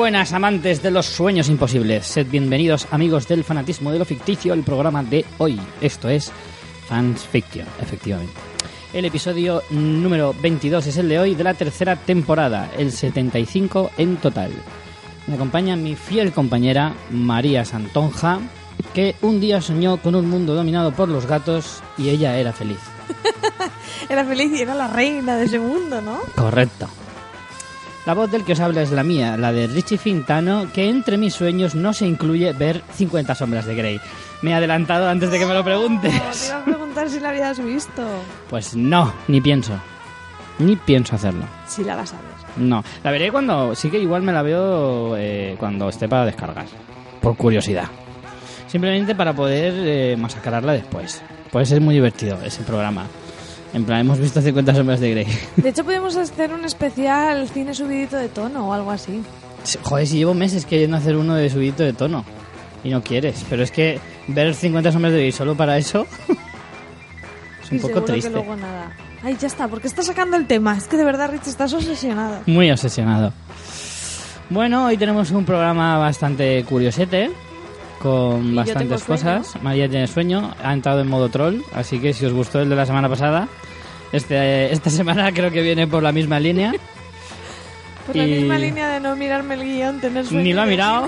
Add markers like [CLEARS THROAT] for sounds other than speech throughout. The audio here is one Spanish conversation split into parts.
Buenas amantes de los sueños imposibles. Sed bienvenidos amigos del fanatismo de lo ficticio al programa de hoy. Esto es Fans Fiction, efectivamente. El episodio número 22 es el de hoy de la tercera temporada, el 75 en total. Me acompaña mi fiel compañera María Santonja, que un día soñó con un mundo dominado por los gatos y ella era feliz. [LAUGHS] Era feliz y era la reina de ese mundo, ¿no? Correcto. La voz del que os habla es la mía, la de Richie Fintano, que entre mis sueños no se incluye ver 50 sombras de Grey. Me he adelantado antes de que me lo preguntes. Te iba a preguntar si la habías visto. Pues no, ni pienso. Ni pienso hacerlo. Si la vas a ver. No, la veré cuando... Sí que igual me la veo eh, cuando esté para descargar. Por curiosidad. Simplemente para poder eh, masacrarla después. Puede ser muy divertido ese programa. En plan, hemos visto 50 sombras de Grey. De hecho, podemos hacer un especial cine subidito de tono o algo así. Joder, si llevo meses queriendo hacer uno de subidito de tono. Y no quieres. Pero es que ver 50 sombras de Grey solo para eso... [LAUGHS] es un Y poco triste. que luego nada. Ay, ya está. ¿Por qué estás sacando el tema? Es que de verdad, Rich, estás obsesionado. Muy obsesionado. Bueno, hoy tenemos un programa bastante curiosete, con bastantes cosas. María tiene sueño, ha entrado en modo troll, así que si os gustó el de la semana pasada, este, esta [LAUGHS] semana creo que viene por la misma línea. [LAUGHS] Por la Y- misma línea de no mirarme el guion, tener sueño. Ni lo ha mirado.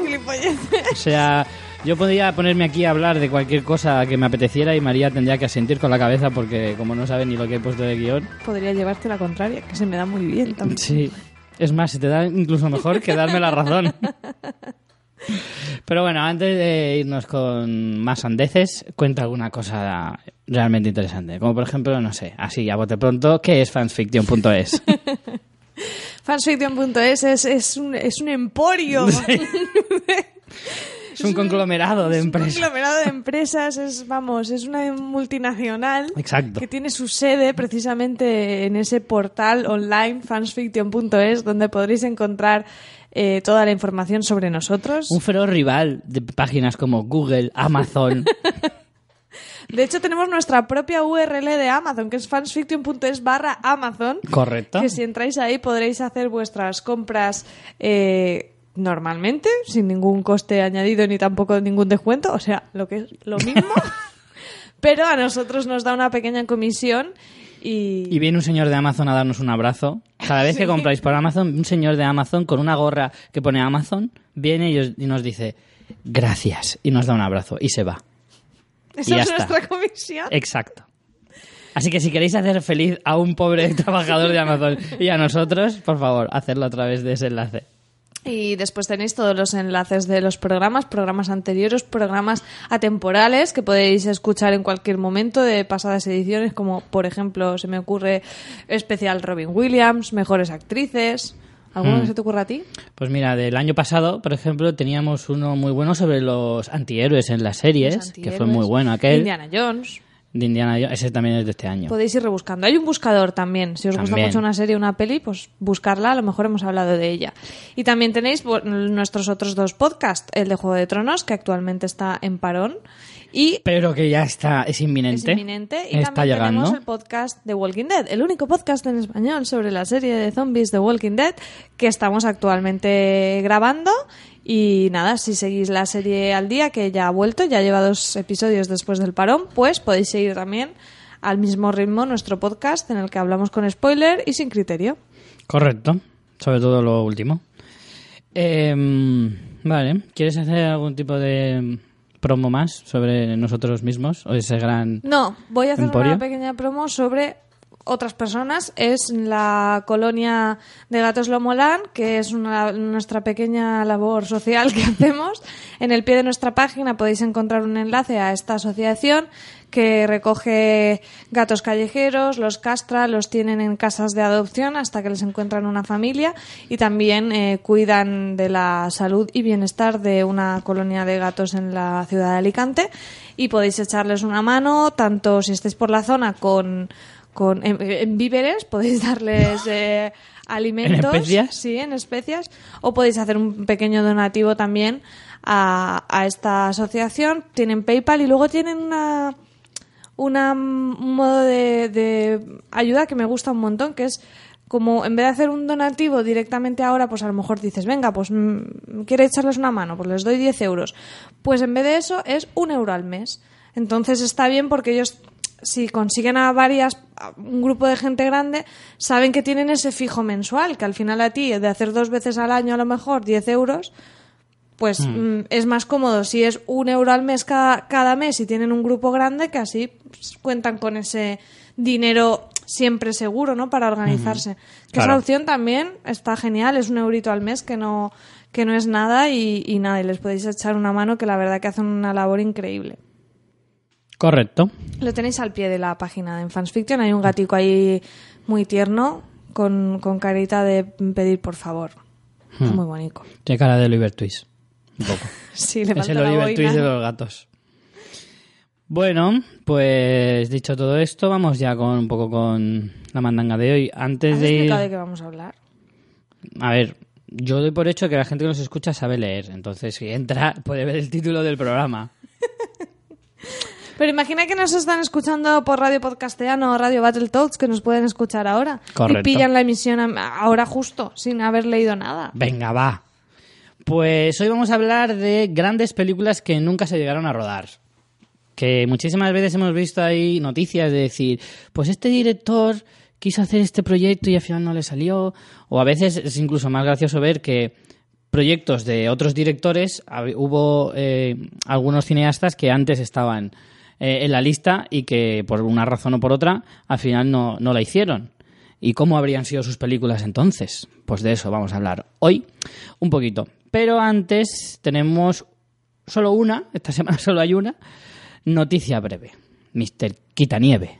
O sea, yo podría ponerme aquí a hablar de cualquier cosa que me apeteciera y María tendría que asentir con la cabeza porque como no sabe ni lo que he puesto de guion. Podría llevarte la contraria, que se me da muy bien también. Sí. Es más, se te da incluso mejor que darme la razón. [LAUGHS] Pero bueno, antes de irnos con más andeces, cuenta alguna cosa realmente interesante. Como por ejemplo, no sé, así a bote pronto, ¿qué es fansfiction.es? [LAUGHS] Fansfiction.es es, es, un, es un emporio. [LAUGHS] Es un conglomerado de Es un empresas. conglomerado de empresas, es, vamos, es una multinacional Exacto. que tiene su sede precisamente en ese portal online fansfiction.es donde podréis encontrar eh, toda la información sobre nosotros. Un feroz rival de páginas como Google, Amazon. [LAUGHS] De hecho, tenemos nuestra propia URL de Amazon, que es fansfiction.es barra Amazon. Correcto. Que si entráis ahí podréis hacer vuestras compras eh, normalmente, sin ningún coste añadido ni tampoco ningún descuento, o sea, lo que es lo mismo. [LAUGHS] Pero a nosotros nos da una pequeña comisión y, Y viene un señor de Amazon a darnos un abrazo. Cada vez que compráis por Amazon, un señor de Amazon con una gorra que pone Amazon viene y, os- y nos dice gracias y nos da un abrazo y se va. esa es está. nuestra comisión. Exacto. Así que si queréis hacer feliz a un pobre [LAUGHS] trabajador de Amazon y a nosotros, por favor, hacedlo a través de ese enlace. Y después tenéis todos los enlaces de los programas, programas anteriores, programas atemporales que podéis escuchar en cualquier momento de pasadas ediciones, como por ejemplo se me ocurre especial Robin Williams, mejores actrices. ¿Alguno Mm. que se te ocurra a ti? Pues mira, del año pasado, por ejemplo, teníamos uno muy bueno sobre los antihéroes en las series, que fue muy bueno aquel. Indiana Jones. De Indiana Jones. Ese también es de este año. Podéis ir rebuscando. Hay un buscador también. Si os gusta También. mucho una serie o una peli, pues buscarla. A lo mejor hemos hablado de ella. Y también tenéis nuestros otros dos podcasts. El de Juego de Tronos, que actualmente está en parón. Y Pero que ya está, es es inminente. inminente. Y está también llegando. tenemos el podcast de Walking Dead, el único podcast en español sobre la serie de zombies de Walking Dead que estamos actualmente grabando. Y nada, si seguís la serie al día, que ya ha vuelto, ya lleva dos episodios después del parón, pues podéis seguir también al mismo ritmo nuestro podcast en el que hablamos con spoiler y sin criterio. Correcto, sobre todo lo último. Em, vale, ¿quieres hacer algún tipo de promo más sobre nosotros mismos o ese gran... No, voy a hacer ¿Emporio? una pequeña promo sobre otras personas. Es la colonia de Gatos Lomolán, que es una- nuestra pequeña labor social que [LAUGHS] hacemos. En el pie de nuestra página podéis encontrar un enlace a esta asociación que recoge gatos callejeros, los castra, los tienen en casas de adopción hasta que les encuentran una familia y también eh, cuidan de la salud y bienestar de una colonia de gatos en la ciudad de Alicante y podéis echarles una mano tanto si estáis por la zona con, con en, en víveres podéis darles eh, [LAUGHS] alimentos ¿En especias? sí en especias o podéis hacer un pequeño donativo también a, a esta asociación tienen PayPal y luego tienen una una, un modo de, de ayuda que me gusta un montón, que es como en vez de hacer un donativo directamente ahora, pues a lo mejor dices, venga, pues mm, quiere echarles una mano, pues les doy 10 euros. Pues en vez de eso es un euro al mes. Entonces está bien porque ellos si consiguen a varias, a un grupo de gente grande, saben que tienen ese fijo mensual, que al final a ti, de hacer dos veces al año a lo mejor 10 euros, pues mm, es más cómodo si es un euro al mes cada, cada mes y tienen un grupo grande, que así pues, cuentan con ese dinero siempre seguro, ¿no? Para organizarse. Que Claro. esa opción también está genial, es un eurito al mes que no, que no es nada y, y nada, y les podéis echar una mano que la verdad que hacen una labor increíble. Correcto. Lo tenéis al pie de la página en Fansfiction. Hay un gatico ahí muy tierno con, con carita de pedir por favor. Hmm. Muy bonito. Tiene cara de Oliver Twist. Un poco. [LAUGHS] Sí, le es el la Oliver boina. Twist de los gatos. Bueno, pues dicho todo esto, vamos ya con un poco con la mandanga de hoy. Antes ¿Has de ir... de qué vamos a hablar? A ver, yo doy por hecho que la gente que nos escucha sabe leer. Entonces, si entra, puede ver el título del programa. [LAUGHS] Pero imagina que nos están escuchando por Radio Podcasteano o Radio Battletoads, que nos pueden escuchar ahora. Correcto. Y pillan la emisión ahora justo, sin haber leído nada. Venga, va. Pues hoy vamos a hablar de grandes películas que nunca se llegaron a rodar. Que muchísimas veces hemos visto ahí noticias de decir, pues este director quiso hacer este proyecto y al final no le salió. O a veces es incluso más gracioso ver que proyectos de otros directores, hubo eh, algunos cineastas que antes estaban eh, en la lista y que por una razón o por otra al final no, no la hicieron. ¿Y cómo habrían sido sus películas entonces? Pues de eso vamos a hablar hoy un poquito. Pero antes tenemos solo una, esta [LAUGHS] semana solo hay una, noticia breve. Mr. Quitanieve.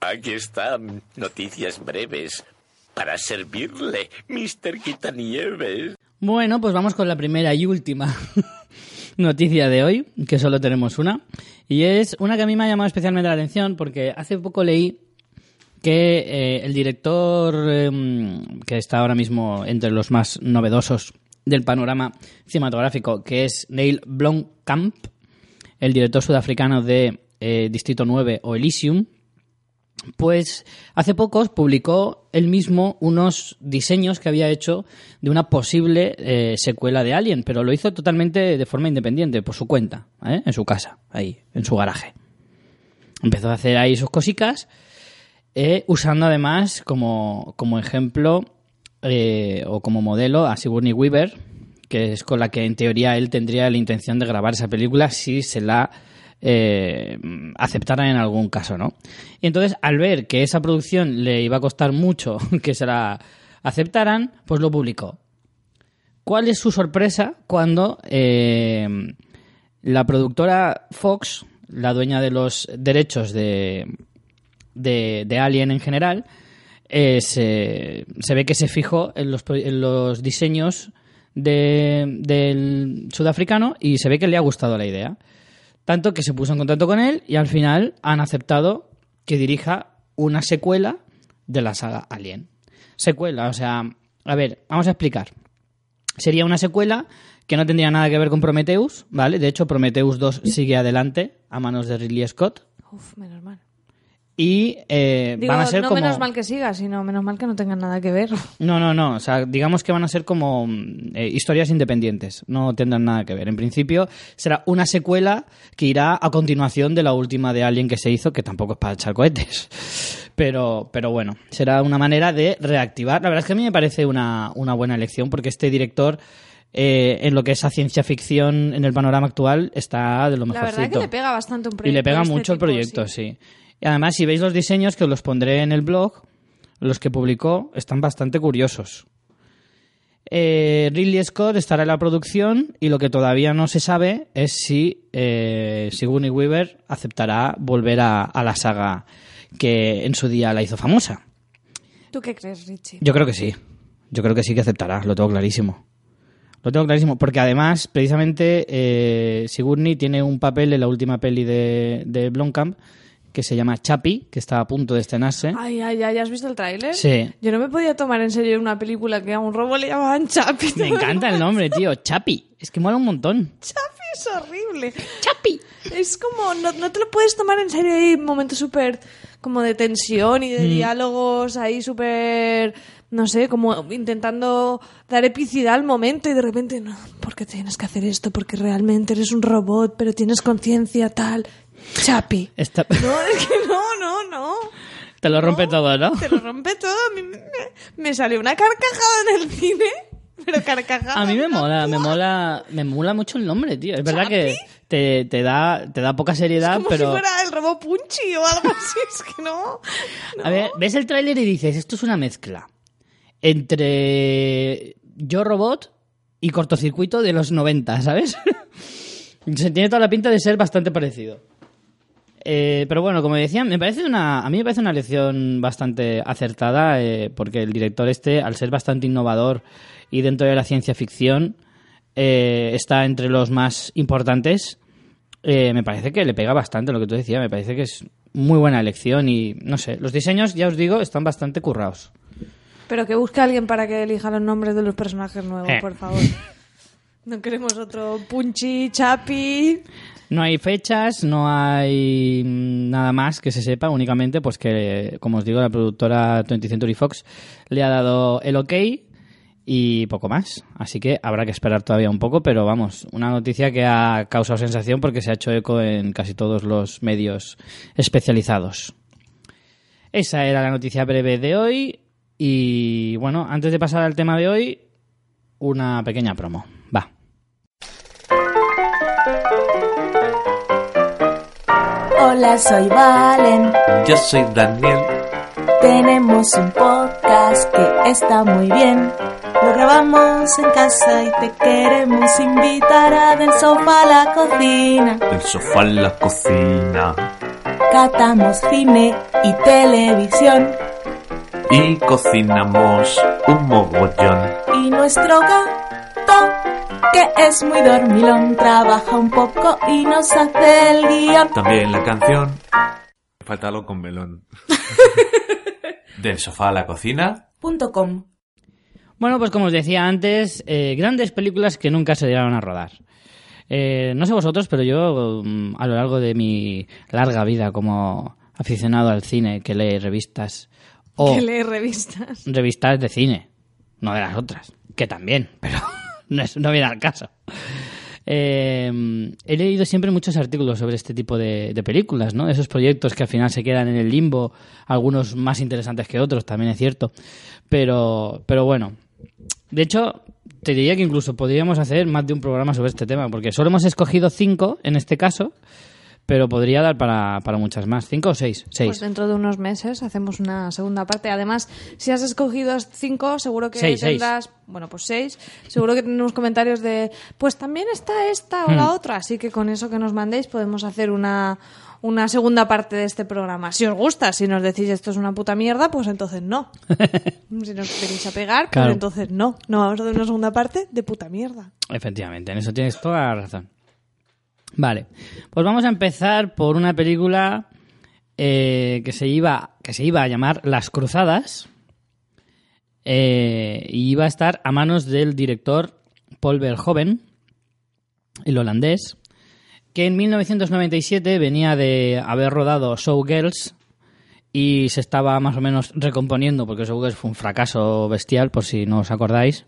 Aquí están noticias breves para servirle, Mr. Quitanieves. Bueno, pues vamos con la primera y última [LAUGHS] noticia de hoy, que solo tenemos una. Y es una que a mí me ha llamado especialmente la atención porque hace poco leí que eh, el director em, que está ahora mismo entre los más novedosos del panorama cinematográfico, que es Neil Blomkamp, el director sudafricano de eh, Distrito 9 o Elysium, pues hace pocos publicó él mismo unos diseños que había hecho de una posible eh, secuela de Alien, pero lo hizo totalmente de forma independiente, por su cuenta, ¿eh? en su casa, ahí, en su garaje. Empezó a hacer ahí sus cosicas, eh, usando además como, como ejemplo eh, o como modelo a Sigourney Weaver, que es con la que en teoría él tendría la intención de grabar esa película si se la eh, aceptaran en algún caso, ¿no? Y entonces, al ver que esa producción le iba a costar mucho [LAUGHS] que se la aceptaran, pues lo publicó. ¿Cuál es su sorpresa cuando eh, la productora Fox, la dueña de los derechos de, de, Alien en general, eh, se, ve que se fijó en los, pro- en los diseños de- del sudafricano y se ve que le ha gustado la idea. Tanto que se puso en contacto con él y al final han aceptado que dirija una secuela de la saga Alien. Secuela, o sea, a ver, vamos a explicar. Sería una secuela que no tendría nada que ver con Prometheus, ¿vale? De hecho, Prometheus 2 sigue adelante a manos de Ridley Scott. Uf, menos mal. Y eh, Digo, van a ser no como... menos mal que siga, sino menos mal que no tengan nada que ver. [LAUGHS] No, no, no. O sea, digamos que van a ser como mm, eh, historias independientes. No tendrán nada que ver. En principio será una secuela que irá a continuación de la última de Alien que se hizo, que tampoco es para echar cohetes. [LAUGHS] Pero, pero bueno, será una manera de reactivar. La verdad es que a mí me parece una, una buena elección porque este director, eh, en lo que es a ciencia ficción en el panorama actual, está de lo La mejorcito. verdad que le pega bastante un proyecto. Y le pega este mucho el proyecto, sí. Y además, si veis los diseños, que os los pondré en el blog, los que publicó, están bastante curiosos. Eh, Ridley Scott estará en la producción y lo que todavía no se sabe es si eh, Sigourney Weaver aceptará volver a, a la saga que en su día la hizo famosa. ¿Tú qué crees, Richie? Yo creo que sí. Yo creo que sí que aceptará, lo tengo clarísimo. Lo tengo clarísimo, porque además, precisamente, eh, Sigourney tiene un papel en la última peli de, de Blomkamp que se llama Chappie, que está a punto de estrenarse. Ay, ay, ay, ¿has visto el tráiler? Sí. Yo no me podía tomar en serio una película que a un robo le llamaban Chapi. Me encanta el nombre, tío. Chappie. Es que mola un montón. Chapi es horrible. Chappie. Es como, no, no te lo puedes tomar en serio. Hay momentos súper como de tensión y de Mm. diálogos ahí súper, no sé, como intentando dar epicidad al momento y de repente, no, ¿por qué tienes que hacer esto? Porque realmente eres un robot, pero tienes conciencia tal. Chapi. Esta- [LAUGHS] No, es que no, no, no. Te lo rompe todo, ¿no? Te lo rompe todo. A mí me, me salió una carcajada en el cine. Pero carcajada. A mí me no mola, me mola, me mola mucho el nombre, tío. Es verdad ¿Chapi? que te, te da, te da poca seriedad, Como pero. si fuera el robot Punchy o algo así. Es que no. A ver, ves el tráiler y dices, esto es una mezcla entre Yo Robot y cortocircuito de los 90, ¿sabes? [LAUGHS] Se tiene toda la pinta de ser bastante parecido. Eh, pero bueno, como decía, me parece una, a mí me parece una lección bastante acertada, eh, porque el director este, al ser bastante innovador y dentro de la ciencia ficción, eh, está entre los más importantes. Eh, me parece que le pega bastante lo que tú decías, me parece que es muy buena elección y no sé, los diseños, ya os digo, están bastante currados. Pero que busque a alguien para que elija los nombres de los personajes nuevos, Eh. por favor. No queremos otro Punchy, Chapi. No hay fechas, no hay mm, nada más que se sepa, únicamente pues que, como os digo, la productora 20th Century Fox le ha dado el ok y poco más. Así que habrá que esperar todavía un poco, pero vamos, una noticia que ha causado sensación porque se ha hecho eco en casi todos los medios especializados. Esa era la noticia breve de hoy y bueno, antes de pasar al tema de hoy, una pequeña promo. Hola, soy Valen. Yo soy Daniel. Tenemos un podcast que está muy bien. Lo grabamos en casa y te queremos invitar a del sofá a la cocina. Del sofá en la cocina. Catamos cine y televisión. Y cocinamos un mogollón. Y nuestro gato, que es muy dormilón, trabaja un poco y nos hace el guion. También la canción. Falta algo con melón. [LAUGHS] Del sofá a la cocina. Punto com. Bueno, pues como os decía antes, eh, grandes películas que nunca se llegaron a rodar. Eh, no sé vosotros, pero yo mm, a lo largo de mi larga vida como aficionado al cine que lee revistas o Que lee revistas. revistas de cine, no de las otras, que también, pero no, es- no viene al caso. Eh, he leído siempre muchos artículos sobre este tipo de, de películas, ¿no? Esos proyectos que al final se quedan en el limbo, algunos más interesantes que otros, también es cierto. Pero, pero bueno, de hecho, te diría que incluso podríamos hacer más de un programa sobre este tema, porque solo hemos escogido cinco en este caso, pero podría dar para, para muchas más. ¿Cinco o seis? Seis. Pues dentro de unos meses hacemos una segunda parte. Además, si has escogido cinco, seguro que Seis, seis. tendrás, bueno, pues seis, seguro que tendremos comentarios de, pues también está esta o la Hmm. otra. Así que con eso que nos mandéis podemos hacer una, una segunda parte de este programa. Si os gusta, si nos decís esto es una puta mierda, pues entonces no. [LAUGHS] si nos queréis a pegar, Claro. pues entonces no. No vamos a hacer una segunda parte de puta mierda. Efectivamente, en eso tienes toda la razón. Vale, pues vamos a empezar por una película eh, que, se iba, que se iba a llamar Las Cruzadas eh, y iba a estar a manos del director Paul Verhoeven, el holandés, que en 1997 venía de haber rodado Showgirls y se estaba más o menos recomponiendo porque Showgirls fue un fracaso bestial, por si no os acordáis.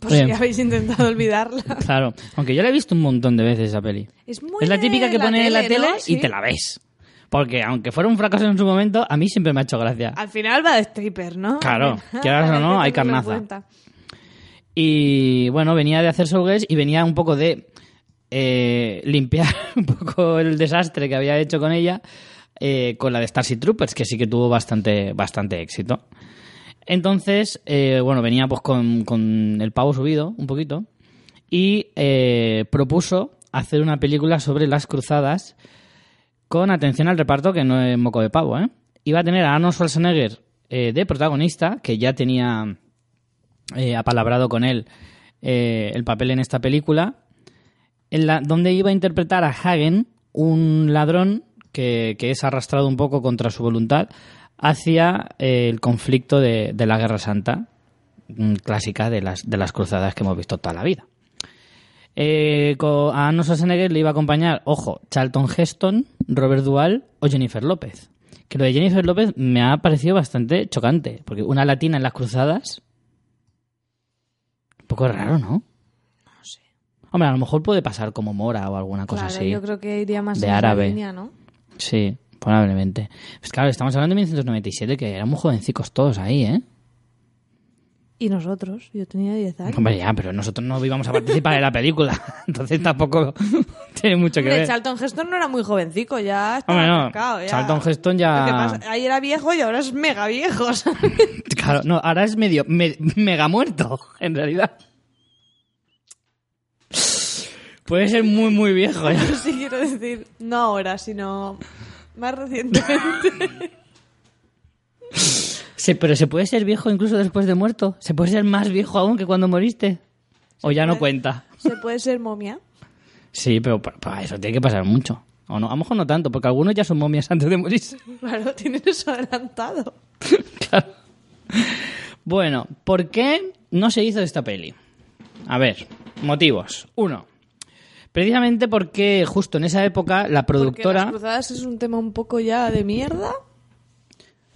Por si Bien. habéis intentado [LAUGHS] olvidarla. Claro, aunque yo la he visto un montón de veces esa peli. Es, muy Es la típica que ponen en la tele ¿no? y Sí. te la ves. Porque aunque fuera un fracaso en su momento, a mí siempre me ha hecho gracia. Al final va de stripper, ¿no? Claro, [LAUGHS] quieras o no, hay carnaza. Y bueno, venía de hacer Showgirls y venía un poco de eh, limpiar [LAUGHS] un poco el desastre que había hecho con ella eh, con la de Starship Troopers, que sí que tuvo bastante, bastante éxito. Entonces, eh, bueno, venía pues con, con el pavo subido un poquito y eh, propuso hacer una película sobre las cruzadas con atención al reparto, que no es moco de pavo, ¿eh? Iba a tener a Arnold Schwarzenegger eh, de protagonista, que ya tenía apalabrado con él el papel en esta película, en la, donde iba a interpretar a Hagen, un ladrón que, que es arrastrado un poco contra su voluntad hacia eh, el conflicto de, de la Guerra Santa, mm, clásica de las, de las cruzadas que hemos visto toda la vida. Eh, a Arnold Schwarzenegger le iba a acompañar, ojo, Charlton Heston, Robert Duvall o Jennifer López. que lo de Jennifer López me ha parecido bastante chocante, porque una latina en las cruzadas... Un poco raro, ¿no? No sé. Hombre, a lo mejor puede pasar como Mora o alguna cosa Claro, así. yo creo que iría más De árabe. línea, ¿no? Sí, probablemente. Pues claro, estamos hablando de 1997, que éramos jovencicos todos ahí, ¿eh? Y nosotros, yo tenía 10 años. Hombre, ya, pero nosotros no íbamos a participar en la película, [LAUGHS] entonces tampoco [LAUGHS] tiene mucho que Hombre, ver. Charlton Heston no era muy jovencico, ya estaba Hombre, no, marcado, ya. Charlton Heston ya- pasa- ahí era viejo y ahora es mega viejo, [LAUGHS] ¿sabes? Claro, no, ahora es medio me- mega muerto, en realidad. Puede ser muy, muy viejo. ¿eh? sí quiero decir, no ahora, sino más recientemente. [LAUGHS] Sí, pero se puede ser viejo incluso después de muerto. Se puede ser más viejo aún que cuando moriste. O ya no puede. cuenta. Se puede ser momia. Sí, pero pa- para eso tiene que pasar mucho. O no, a lo mejor no tanto, porque algunos ya son momias antes de morirse. [LAUGHS] Claro, tienen eso adelantado. [LAUGHS] Claro. Bueno, ¿por qué no se hizo esta peli? A ver, motivos. Uno, precisamente porque justo en esa época la Porque productora... las cruzadas es un tema un poco ya de mierda.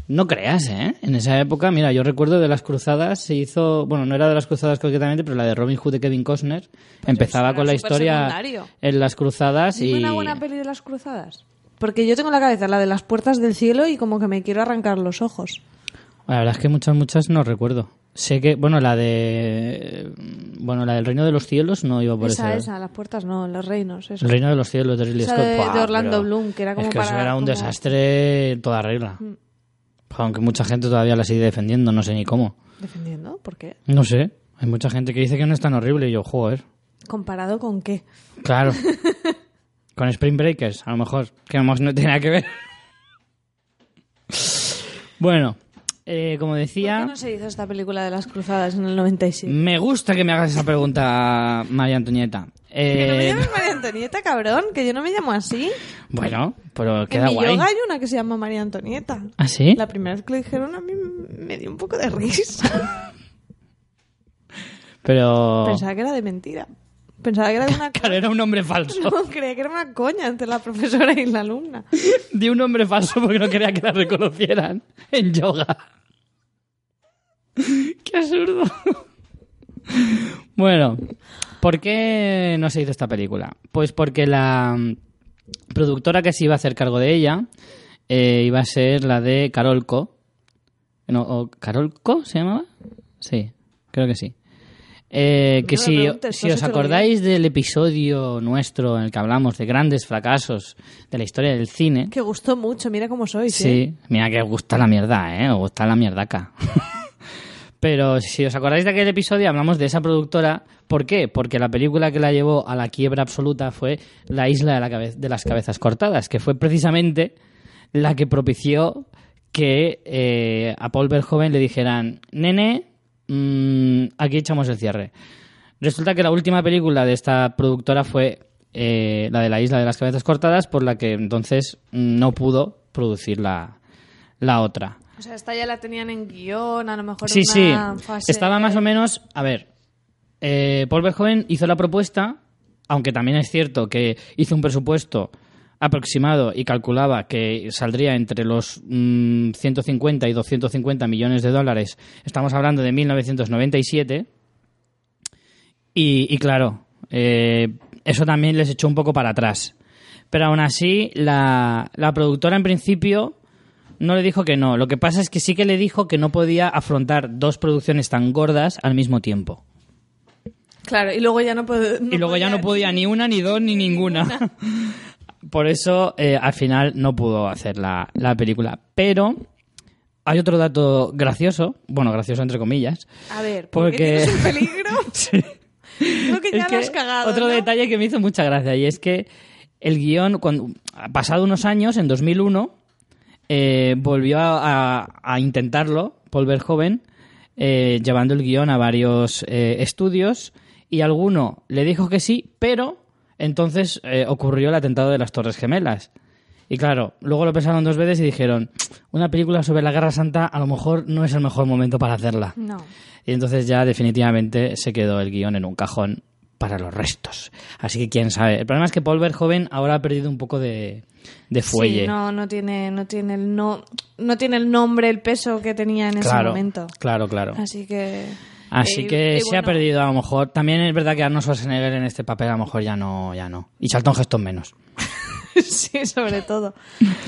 No creas, ¿eh? En esa época, mira, yo recuerdo de las cruzadas, se hizo, bueno, no era de las cruzadas concretamente, pero la de Robin Hood de Kevin Costner, empezaba era con la historia secundario. en las cruzadas y... una buena peli de las cruzadas. Porque yo tengo en la cabeza la de las puertas del cielo y como que me quiero arrancar los ojos. La verdad es que muchas, muchas no recuerdo. Sé que, bueno, la de... Bueno, la del Reino de los Cielos no iba por esa, ese- esa, las puertas no, los reinos, eso. El Reino de los Cielos de Ridley Esa Scott. de- de Orlando pero Bloom, que era como Es que eso era un como- Mm. desastre en toda regla. Aunque mucha gente todavía la sigue defendiendo, no sé ni cómo. ¿Defendiendo? ¿Por qué? No sé. Hay mucha gente que dice que no es tan horrible y yo, joder. ¿Comparado con qué? Claro. [LAUGHS] Con Spring Breakers, a lo mejor. Que no tiene nada que ver. [LAUGHS] Bueno, eh, como ¿Por decía, qué no se hizo esta película de las cruzadas en el 97? me gusta que me hagas esa pregunta, María Antonieta. Que no me Eh, llames María Antonieta, cabrón, que yo no me llamo así. bueno, pero En queda mi guay. yoga hay una que se llama María Antonieta. ¿Ah, sí? La primera vez que lo dijeron a mí me dio un poco de risa. [LAUGHS] Pero... Pensaba que era de mentira. Pensaba que era una [LAUGHS] Claro, era un nombre falso. [LAUGHS] No, creía que era una coña entre la profesora y la alumna. [LAUGHS] Di un nombre falso porque no quería que la reconocieran en yoga. ¡Qué absurdo! Bueno, ¿por qué no se hizo esta película? Pues porque la productora que se iba a hacer cargo de ella eh, iba a ser la de Carolco. No, ¿Carolco se llamaba? Sí, creo que sí. Eh, que No si, preguntes, si os acordáis del episodio nuestro en el que hablamos de grandes fracasos de la historia del cine, Que gustó mucho, mira cómo sois. ¿eh? Sí, mira que os gusta la mierda, ¿eh? Os gusta la mierdaca. [LAUGHS] Pero si os acordáis de aquel episodio, hablamos de esa productora. ¿Por qué? Porque la película que la llevó a la quiebra absoluta fue La isla de, la cabe- de las cabezas cortadas, que fue precisamente la que propició que eh, a Paul Verhoeven le dijeran, nene, mm, aquí echamos el cierre. Resulta que la última película de esta productora fue eh, la de la isla de las cabezas cortadas, por la que entonces no pudo producir la, la otra. O sea, esta ya la tenían en guion, a lo mejor Sí, sí. una fase... Estaba más o menos. A ver. eh, Paul Verhoeven hizo la propuesta, aunque también es cierto que hizo un presupuesto aproximado y calculaba que saldría entre los mm, 150 y 250 millones de dólares. Estamos hablando de 1997. Y, y claro, eh, eso también les echó un poco para atrás. Pero aún así, la, la productora en principio no le dijo que no. Lo que pasa es que sí que le dijo que no podía afrontar dos producciones tan gordas al mismo tiempo. Claro, y luego ya no puede... y luego ya no podía ni una, ni dos, ni ninguna. Por eso, eh, al final, no pudo hacer la, la película. Pero hay otro dato gracioso, bueno, gracioso entre comillas. A ver, ¿por Porque... tienes un [LAUGHS] peligro? Sí. Creo que ya Es lo que has cagado, Otro ¿no? detalle que me hizo mucha gracia y es que el guion, cuando, pasado unos años, en 2001, eh, volvió a, a- a intentarlo, Paul Verhoeven, eh, llevando el guion a varios eh, estudios y alguno le dijo que sí, pero entonces eh, ocurrió el atentado de las Torres Gemelas. Y claro, luego lo pensaron dos veces y dijeron, una película sobre la Guerra Santa a lo mejor no es el mejor momento para hacerla. No. Y entonces ya definitivamente se quedó el guion en un cajón para los restos. Así que quién sabe. El problema es que Paul Verhoeven ahora ha perdido un poco de, de fuelle. Sí, no, no tiene, no tiene el no, no tiene el nombre, el peso que tenía en ese momento. claro, claro. Así que. Así eh, que y se ha perdido a lo mejor. También es verdad que Arnold Schwarzenegger en este papel a lo mejor ya no, ya no. Y Charlton Heston menos. [LAUGHS] sí, sobre todo.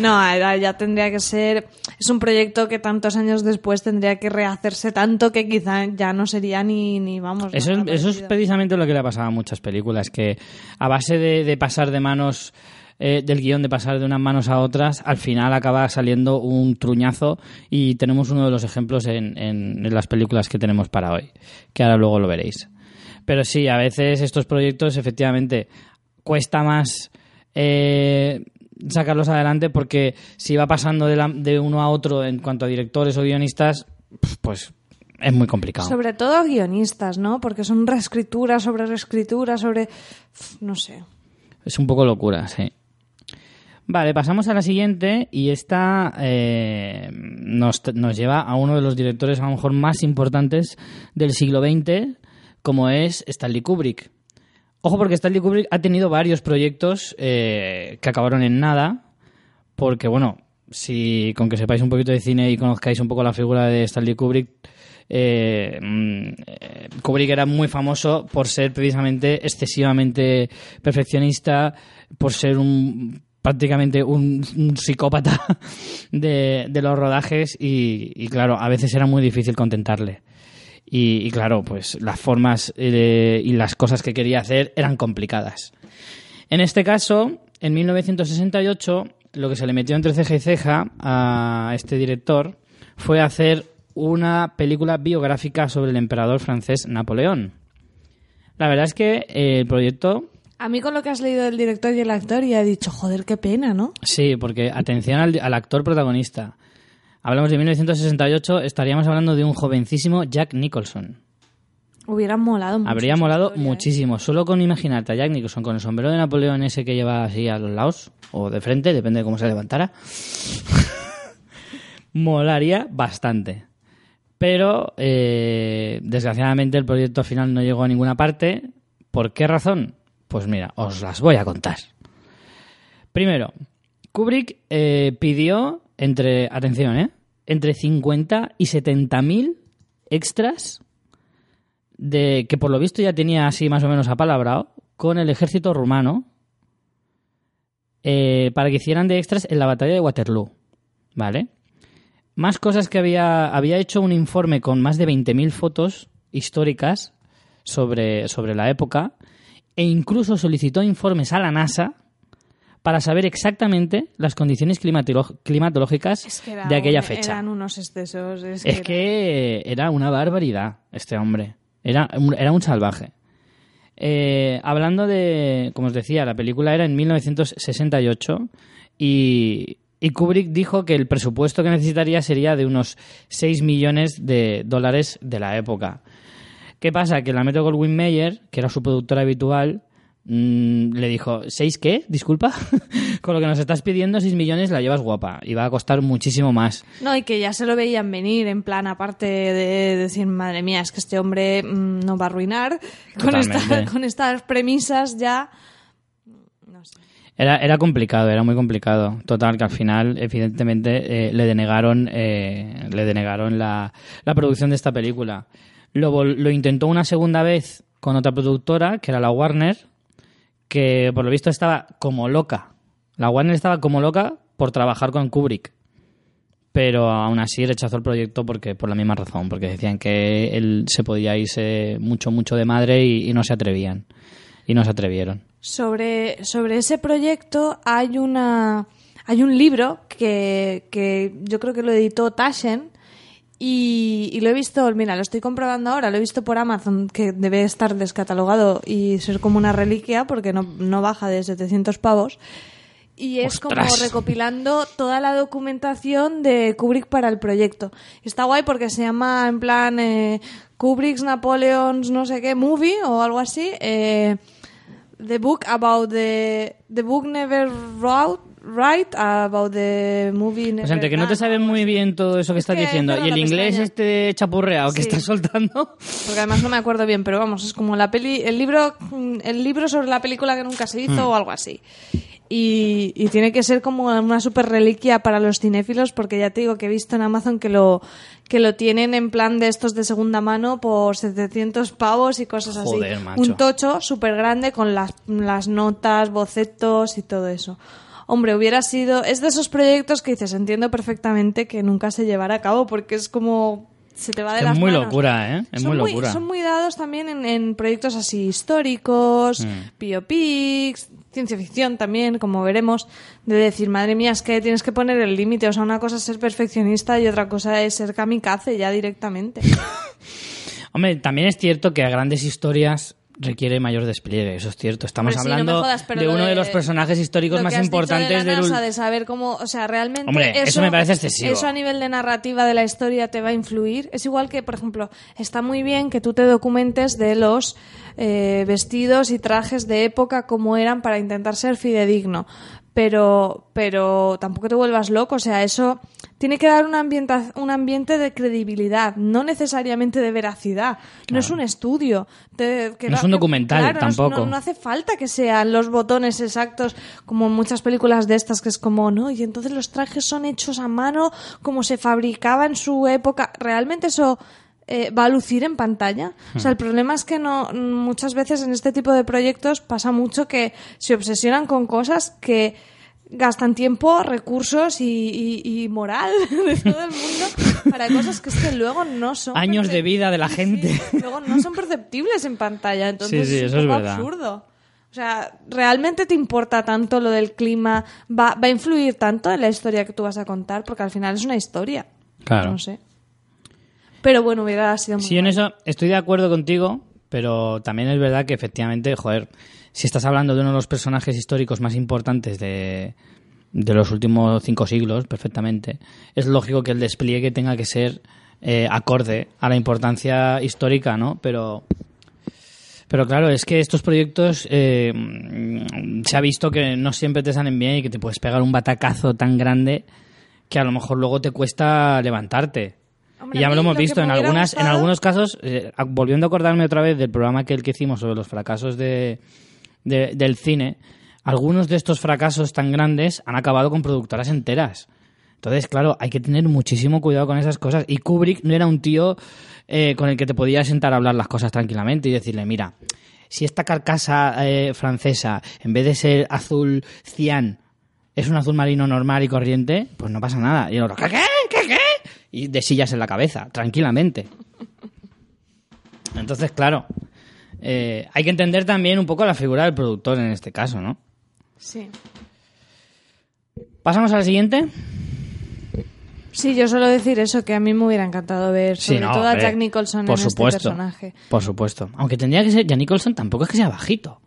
No, ya tendría que ser. Es un proyecto que tantos años después tendría que rehacerse tanto que quizá ya no sería ni, ni vamos. Eso es, eso es precisamente lo que le ha pasado a muchas películas, que a base de, de pasar de manos eh, del guion, de pasar de unas manos a otras, al final acaba saliendo un truñazo y tenemos uno de los ejemplos en, en- en las películas que tenemos para hoy, que ahora luego lo veréis. Pero sí, a veces estos proyectos efectivamente cuesta más eh, sacarlos adelante porque si va pasando de, la- de uno a otro en cuanto a directores o guionistas, pues es muy complicado. Sobre todo guionistas, ¿no? Porque son reescritura sobre reescritura sobre. No sé. Es un poco locura, sí. Vale, pasamos a la siguiente y esta eh, nos, lleva a uno de los directores a lo mejor más importantes del siglo XX, como es Stanley Kubrick. Ojo porque Stanley Kubrick ha tenido varios proyectos eh, que acabaron en nada, porque bueno, si con que sepáis un poquito de cine y conozcáis un poco la figura de Stanley Kubrick, eh, mm, Kubrick era muy famoso por ser precisamente excesivamente perfeccionista, por ser un prácticamente un, psicópata [LAUGHS] de, los rodajes y, claro, a veces era muy difícil contentarle. Y, y claro, pues las formas eh, y las cosas que quería hacer eran complicadas. En este caso, en 1968, lo que se le metió entre ceja y ceja a este director fue hacer una película biográfica sobre el emperador francés Napoleón. La verdad es que eh, el proyecto A mí con lo que has leído del director y el actor ya he dicho, joder, qué pena, ¿no? Sí, porque atención al, al actor protagonista. Hablamos de 1968, estaríamos hablando de un jovencísimo Jack Nicholson. Hubiera molado mucho. Habría molado historia, ¿eh? muchísimo. Solo con imaginarte a Jack Nicholson con el sombrero de Napoleón ese que lleva así a los lados, o de frente, depende de cómo se levantara. [LAUGHS] Molaría bastante. Pero, eh, desgraciadamente, el proyecto al final no llegó a ninguna parte. ¿Por qué razón? Pues mira, os las voy a contar. Primero, Kubrick eh, pidió entre, atención, ¿eh? Entre 50 y 70 mil extras de que por lo visto ya tenía así más o menos apalabrado con el ejército rumano eh, para que hicieran de extras en la batalla de Waterloo, ¿vale? Más cosas que había había hecho un informe con más de 20.000 fotos históricas sobre, sobre la época e incluso solicitó informes a la NASA para saber exactamente las condiciones climatológicas Es que era de aquella un- fecha. Eran unos excesos. Es, que era una barbaridad este hombre. Era, un- era un salvaje. Eh, hablando de, como os decía, la película era en 1968 y, y Kubrick dijo que el presupuesto que necesitaría sería de unos 6 millones de dólares de la época. ¿Qué pasa? Que la Metro Goldwyn Mayer, que era su productora habitual, mm, le dijo, ¿seis qué? Disculpa. [LAUGHS] Con lo que nos estás pidiendo, 6 millones la llevas guapa. Y va a costar muchísimo más. No, y que ya se lo veían venir, en plan, aparte de decir, madre mía, es que este hombre mm, nos va a arruinar. Con, Totalmente. esta- [LAUGHS] con estas premisas ya. No sé. Era, era complicado, era muy complicado. Total, que al final, evidentemente, eh, le denegaron, eh, le denegaron la, la producción de esta película. Lo, lo intentó una segunda vez con otra productora, que era la Warner, que por lo visto estaba como loca. La Warner estaba como loca por trabajar con Kubrick. Pero aún así rechazó el proyecto porque por la misma razón, porque decían que él se podía irse mucho, mucho de madre y, y no se atrevían. Y no se atrevieron. Sobre, sobre ese proyecto hay una hay un libro que, que yo creo que lo editó Taschen y, y lo he visto, mira, lo estoy comprobando ahora, lo he visto por Amazon que debe estar descatalogado y ser como una reliquia porque no, no baja de 700 pavos. Y es como recopilando toda la documentación de Kubrick para el proyecto. Está guay porque se llama en plan eh, Kubrick's Napoleon's no sé qué movie o algo así. Eh, the book about the the book never wrote right about the movie. O sea, entre que no te sabe muy bien todo eso que estás que diciendo es y el inglés este chapurreado que Sí. estás soltando. Porque además no me acuerdo bien, pero vamos, es como la peli, el libro, el libro sobre la película que nunca se hizo Hmm. o algo así. Y, y tiene que ser como una super reliquia para los cinéfilos, porque ya te digo que he visto en Amazon que lo que lo tienen en plan de estos de segunda mano por 700 pavos y cosas Joder, así. macho. Un tocho súper grande con las, las notas, bocetos y todo eso. Hombre, hubiera sido... Es de esos proyectos que dices, entiendo perfectamente que nunca se llevará a cabo porque es como... Se te va de Es las muy manos. locura, ¿eh? Es son muy locura. son muy dados también en, en proyectos así históricos, Mm. biopics, ciencia ficción también, como veremos, de decir, madre mía, es que tienes que poner el límite. O sea, una cosa es ser perfeccionista y otra cosa es ser kamikaze ya directamente. [LAUGHS] Hombre, también es cierto que a grandes historias requiere mayor despliegue, eso es cierto. Estamos sí, no hablando jodas, de uno de, los personajes históricos más importantes de la del NASA, ul- de saber cómo, o sea, realmente Hombre, eso me parece excesivo. Eso a nivel de narrativa de la historia te va a influir. Es igual que, por ejemplo, está muy bien que tú te documentes de los eh, vestidos y trajes de época como eran para intentar ser fidedigno. Pero, pero tampoco te vuelvas loco, o sea, eso tiene que dar un, ambienta- un ambiente de credibilidad, no necesariamente de veracidad. No es un estudio. Te- que No es un documental, claro, tampoco. no- no hace falta que sean los botones exactos como en muchas películas de estas que es como, ¿no? Y entonces los trajes son hechos a mano como se fabricaba en su época. ¿Realmente eso eh, va a lucir en pantalla? O sea, el problema es que no muchas veces en este tipo de proyectos pasa mucho que se obsesionan con cosas que gastan tiempo, recursos y, y- y moral [LAUGHS] de todo el mundo para cosas que es que luego no son Años de vida de la gente. Sí, luego no son perceptibles en pantalla, entonces Sí, sí, es eso un es verdad. absurdo. O sea, ¿realmente te importa tanto lo del clima? ¿Va, ¿Va a influir tanto en la historia que tú vas a contar? Porque al final es una historia. Claro. No sé. Pero bueno, hubiera sido muy Sí, en eso estoy de acuerdo contigo, pero también es verdad que efectivamente, joder, si estás hablando de uno de los personajes históricos más importantes de, de los últimos cinco siglos, perfectamente, es lógico que el despliegue tenga que ser eh, acorde a la importancia histórica, ¿no? Pero, pero claro, es que estos proyectos eh, se ha visto que no siempre te salen bien y que te puedes pegar un batacazo tan grande que a lo mejor luego te cuesta levantarte. Hombre, y ya lo hemos lo visto en algunas en algunos casos eh, volviendo a acordarme otra vez del programa que el que hicimos sobre los fracasos de, de- del cine algunos de estos fracasos tan grandes han acabado con productoras enteras entonces claro hay que tener muchísimo cuidado con esas cosas y Kubrick no era un tío eh, con el que te podías sentar a hablar las cosas tranquilamente y decirle mira si esta carcasa eh, francesa en vez de ser azul cian es un azul marino normal y corriente, pues no pasa nada. Y el otro, ¿qué, qué, qué, qué? Y de sillas en la cabeza, tranquilamente. Entonces, claro, eh, hay que entender también un poco la figura del productor en este caso, ¿no? Sí. Pasamos a la siguiente. Sí, yo suelo decir eso, que a mí me hubiera encantado ver, sobre Sí, no, todo a Jack Nicholson por en supuesto, este personaje. Por supuesto. Aunque tendría que ser, Jack Nicholson tampoco es que sea bajito.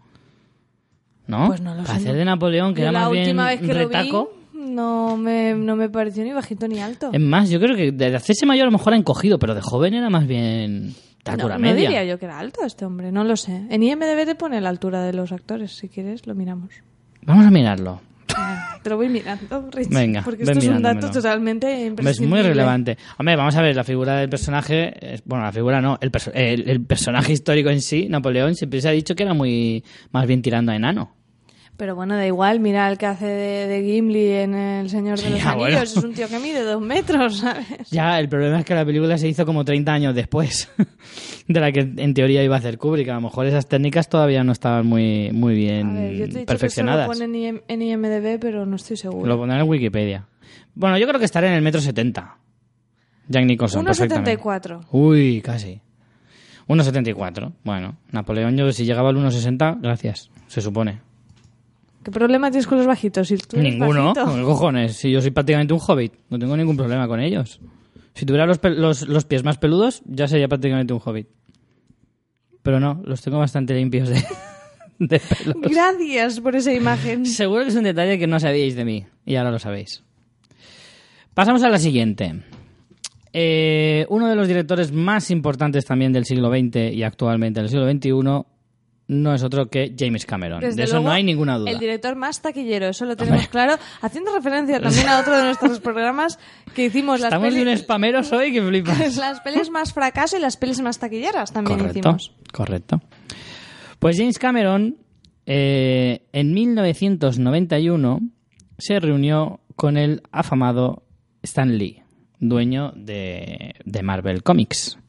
¿No? Pues no lo Para sé. hacer de Napoleón, que Yo era la más bien última vez que retaco. lo vi no me, no me pareció ni bajito ni alto. Es más, yo creo que de hacerse mayor a lo mejor ha encogido, pero de joven era más bien no, estatura no media. diría yo que era alto este hombre, no lo sé. En IMDB te pone la altura de los actores, si quieres lo miramos. Vamos a mirarlo. Ah, Te lo voy mirando, [LAUGHS] Richie, Venga, porque esto es un dato totalmente Hombre, es muy relevante. Hombre, vamos a ver, la figura del personaje, es- bueno, la figura no, el, perso- el- el personaje histórico en sí, Napoleón, siempre se ha dicho que era muy, más bien tirando a enano. Pero bueno, da igual, mira el que hace de, de Gimli en El Señor de Sí, los Anillos, bueno. es un tío que mide dos metros, ¿sabes? Ya, el problema es que la película se hizo como 30 años después [LAUGHS] de la que en teoría iba a hacer Kubrick. A lo mejor esas técnicas todavía no estaban muy, muy bien A ver, yo te he dicho que perfeccionadas. eso lo pone en, IM- en IMDB, pero no estoy seguro. Lo pondrán en Wikipedia. Bueno, yo creo que estaré en el metro 70. Jack Nicholson, perfectamente. 1,74. Uy, casi. 1,74. Bueno, Napoleón, yo si llegaba al 1,60, gracias, se supone. ¿Qué problema tienes con los bajitos? Si tú eres Ninguno, bajito. ¿qué cojones? Si yo soy prácticamente un hobbit, no tengo ningún problema con ellos. Si tuviera los, los, los pies más peludos, ya sería prácticamente un hobbit. Pero no, los tengo bastante limpios de, [LAUGHS] de pelos. Gracias por esa imagen. Seguro que es un detalle que no sabíais de mí, y ahora lo sabéis. Pasamos a la siguiente. Eh, uno de los directores más importantes también del siglo XX y actualmente del siglo XXI no es otro que James Cameron. Desde de eso luego, no hay ninguna duda. El director más taquillero, eso lo tenemos claro. Haciendo referencia también a otro de nuestros [LAUGHS] programas que hicimos las Estamos de un pelis, spameros hoy que flipas. [LAUGHS] las pelis más fracaso y las pelis más taquilleras también correcto, hicimos. correcto. Pues James Cameron eh, en 1991 se reunió con el afamado Stan Lee, dueño de, de Marvel Comics.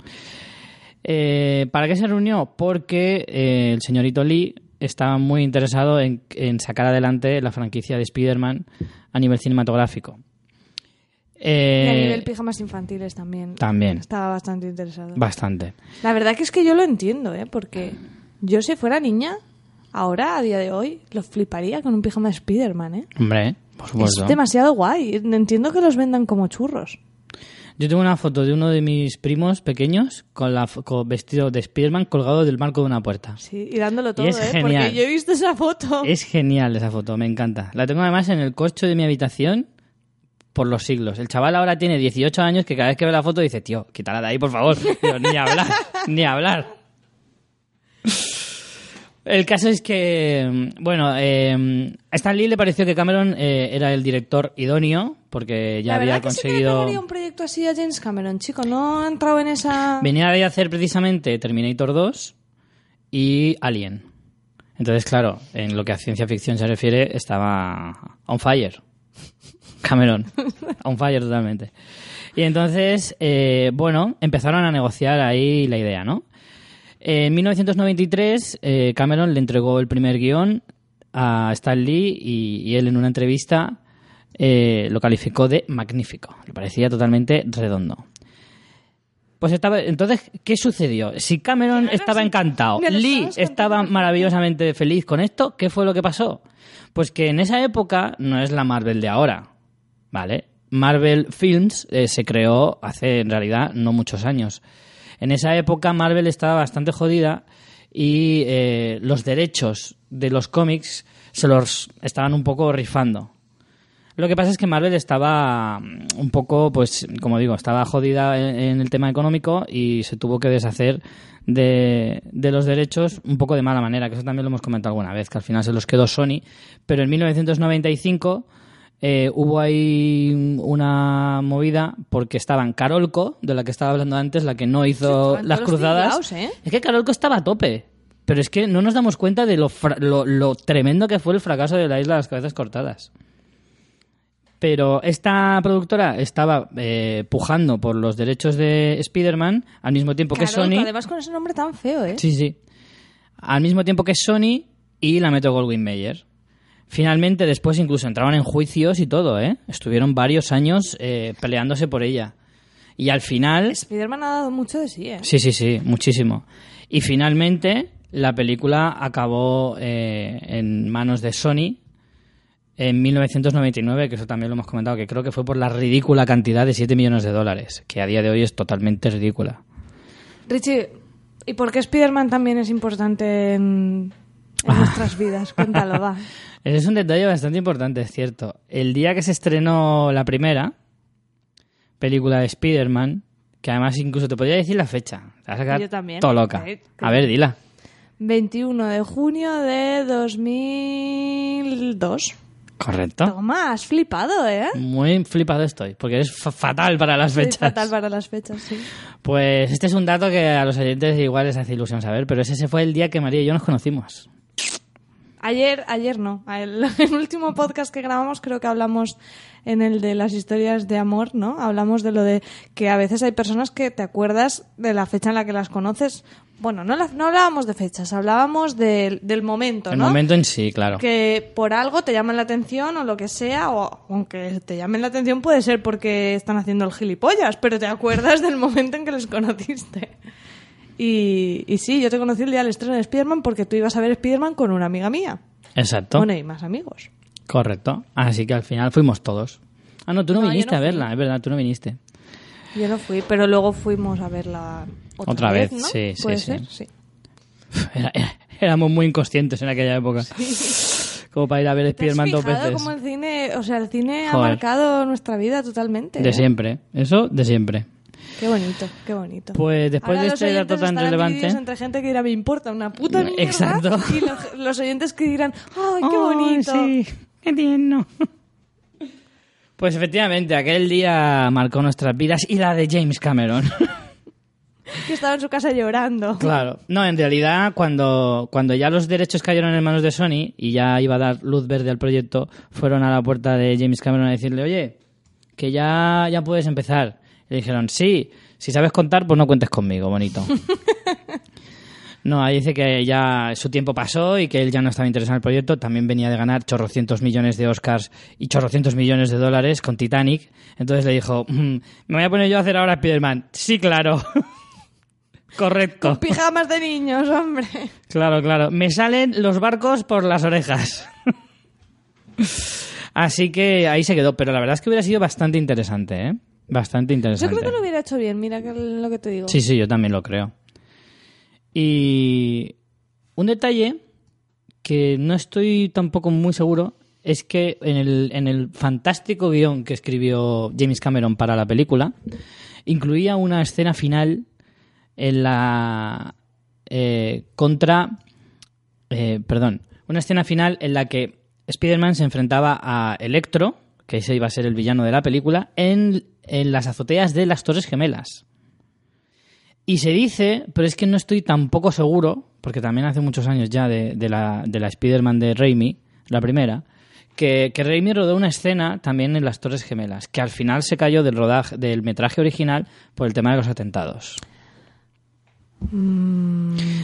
Eh, ¿Para qué se reunió? Porque eh, el señorito Lee estaba muy interesado en, en sacar adelante la franquicia de Spider-Man a nivel cinematográfico. Y a Eh, nivel pijamas infantiles también. También. Estaba bastante interesado. Bastante. La verdad que es que yo lo entiendo, ¿eh? Porque yo si fuera niña, ahora, a día de hoy, lo fliparía con un pijama de Spider-Man, ¿eh? Hombre, por supuesto. Es demasiado guay. Entiendo que los vendan como churros. Yo tengo una foto de uno de mis primos pequeños con la con vestido de Spiderman colgado del marco de una puerta. Sí, y dándolo todo, es ¿eh? genial. Porque yo he visto esa foto. Es genial esa foto, me encanta. La tengo además en el corcho de mi habitación por los siglos. El chaval ahora tiene 18 años que cada vez que ve la foto dice, tío, quítala de ahí, por favor. [LAUGHS] Ni hablar, ni hablar. El caso es que, bueno, eh, a Stan Lee le pareció que Cameron eh, era el director idóneo porque ya la había que sí que le conseguido... un proyecto así a James Cameron, chico. No ha entrado en esa... Venía de hacer precisamente Terminator 2 y Alien. Entonces, claro, en lo que a ciencia ficción se refiere, estaba on fire. [LAUGHS] Cameron. [LAUGHS] on fire totalmente. Y entonces, eh, bueno, empezaron a negociar ahí la idea, ¿no? En 1993, eh, Cameron le entregó el primer guion a Stan Lee y, y él en una entrevista eh, lo calificó de magnífico. Le parecía totalmente redondo. Pues estaba, entonces, ¿qué sucedió? Si Cameron estaba encantado, me Lee estaba maravillosamente feliz con esto, ¿qué fue lo que pasó? Pues que en esa época no es la Marvel de ahora, ¿vale? Marvel Films eh, se creó hace en realidad no muchos años. En esa época Marvel estaba bastante jodida y eh, los derechos de los cómics se los estaban un poco rifando. Lo que pasa es que Marvel estaba mm, un poco, pues, como digo, estaba jodida en, el tema económico y se tuvo que deshacer de, de los derechos un poco de mala manera, que eso también lo hemos comentado alguna vez, que al final se los quedó Sony, pero en 1995 eh, hubo ahí una movida porque estaban Carolco, de la que estaba hablando antes, la que no hizo las cruzadas. ¿eh? Es que Carolco estaba a tope. Pero es que no nos damos cuenta de lo, fra- lo, lo tremendo que fue el fracaso de la isla de las cabezas cortadas. Pero esta productora estaba eh, pujando por los derechos de Spider-Man al mismo tiempo que Sony. además con ese nombre tan feo, ¿eh? Sí, sí. Al mismo tiempo que Sony y la Metro Goldwyn Mayer. Finalmente, después incluso entraban en juicios y todo, ¿eh? Estuvieron varios años eh, peleándose por ella. Y al final... Spider-Man ha dado mucho de sí, ¿eh? Sí, sí, sí, muchísimo. Y finalmente la película acabó eh, en manos de Sony en 1999, que eso también lo hemos comentado, que creo que fue por la ridícula cantidad de 7 millones de dólares, que a día de hoy es totalmente ridícula. Richie, ¿y por qué Spider-Man también es importante en, en nuestras vidas? [LAUGHS] Cuéntalo, va. Ese es un detalle bastante importante, es cierto. El día que se estrenó la primera película de Spider-Man, que además incluso te podría decir la fecha. Te vas a quedar Yo también. todo loca. Eh, A ver, dila. 21 de junio de 2002. Correcto. Toma, has flipado, ¿eh? Muy flipado estoy, porque eres fa- fatal para las Soy fechas. fatal para las fechas, sí. Pues este es un dato que a los oyentes igual les hace ilusión saber, pero ese fue el día que María y yo nos conocimos. Ayer, ayer no. El, [LAUGHS] el último podcast que grabamos creo que hablamos en el de las historias de amor, ¿no? Hablamos de lo de que a veces hay personas que te acuerdas de la fecha en la que las conoces. Bueno, no, la- no hablábamos de fechas, hablábamos del- del momento, El ¿no? momento en sí, claro. que por algo te llaman la atención o lo que sea, o aunque te llamen la atención puede ser porque están haciendo el gilipollas, pero te acuerdas del momento en que les conociste. Y, y sí, yo te conocí el día del estreno de Spider-Man porque tú ibas a ver Spider-Man con una amiga mía. Exacto. Bueno, y más amigos. Correcto. Así que al final fuimos todos. Ah, no, tú no, viniste no a verla, es verdad, tú no viniste. Yo no fui, pero luego fuimos a verla otra, Otra vez, ¿no? sí, sí, ¿Puede sí. ser? Sí. Era- era- éramos muy inconscientes en aquella época. Como para ir a ver ¿Te has Spider-Man dos veces. cómo el cine, o sea, el cine ha marcado nuestra vida totalmente? De ¿eh? siempre. Eso, de siempre. Qué bonito, qué bonito. Pues después Ahora de este dato tan relevante... entre gente que dirá, me importa una puta mierda. Exacto. Y los, los oyentes que dirán, ¡ay, qué ¡Ay, bonito! sí! ¡Qué tierno! Pues efectivamente, aquel día marcó nuestras vidas y la de James Cameron. [LAUGHS] Que estaba en su casa llorando. Claro. No, en realidad, cuando, cuando ya los derechos cayeron en manos de Sony y ya iba a dar luz verde al proyecto, fueron a la puerta de James Cameron a decirle, oye, que ya, ya puedes empezar. Y le dijeron, sí, si sabes contar, pues no cuentes conmigo, bonito. [LAUGHS] No, ahí dice que ya su tiempo pasó y que él ya no estaba interesado en el proyecto. También venía de ganar chorrocientos millones de Oscars y chorrocientos millones de dólares con Titanic. Entonces le dijo, "Mm, me voy a poner yo a hacer ahora Spider-Man. Sí, claro. [LAUGHS] Correcto. Pijamas de niños, hombre. Claro, claro. Me salen los barcos por las orejas. [LAUGHS] Así que ahí se quedó. Pero la verdad es que hubiera sido bastante interesante, ¿eh? Bastante Yo interesante. creo que lo hubiera hecho bien, mira lo que te digo. Sí, sí, yo también lo creo. Y un detalle que no estoy tampoco muy seguro es que en el, en el fantástico guion que escribió James Cameron para la película, incluía una escena final en la eh, contra eh, perdón una escena final en la que Spider-Man se enfrentaba a Electro que ese iba a ser el villano de la película en, en las azoteas de las Torres Gemelas y se dice, pero es que no estoy tampoco seguro, porque también hace muchos años ya de, de la, de la Spider-Man de Raimi, la primera, que, que Raimi rodó una escena también en las Torres Gemelas, que al final se cayó del rodaje, del metraje original por el tema de los atentados.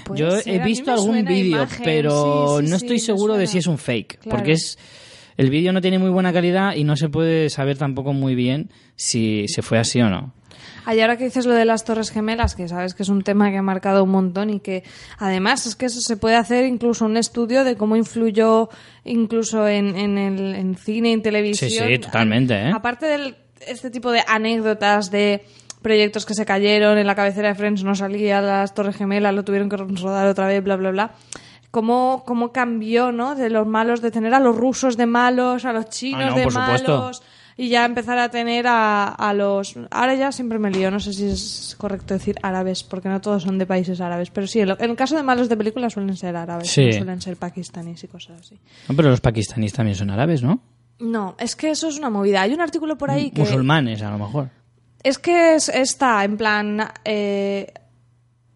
Puede Yo ser, he visto algún vídeo, pero sí, sí, no sí, estoy seguro de si es un fake, Claro. porque es el vídeo no tiene muy buena calidad y no se puede saber tampoco muy bien si se fue así o no. Ay, ahora que dices lo de las Torres Gemelas, que sabes que es un tema que ha marcado un montón y que además es que eso se puede hacer incluso un estudio de cómo influyó incluso en, en el en cine y en televisión. Sí, sí, totalmente, ¿eh? Aparte de este tipo de anécdotas de proyectos que se cayeron, en la cabecera de Friends no salía las Torres Gemelas, lo tuvieron que rodar otra vez, bla, bla, bla. Cómo, cómo cambió, ¿no? De los malos, de tener a los rusos de malos, a los chinos Ah, no, de por supuesto. malos y ya empezar a tener a, a los... Ahora ya siempre me lío, no sé si es correcto decir árabes, porque no todos son de países árabes, pero sí, en, el caso de malos de películas suelen ser árabes, Sí. suelen ser pakistaníes y cosas así. No, pero los pakistaníes también son árabes, ¿no? No, es que eso es una movida. Hay un artículo por ahí que... Musulmanes, a lo mejor. Es que es- está en plan... eh,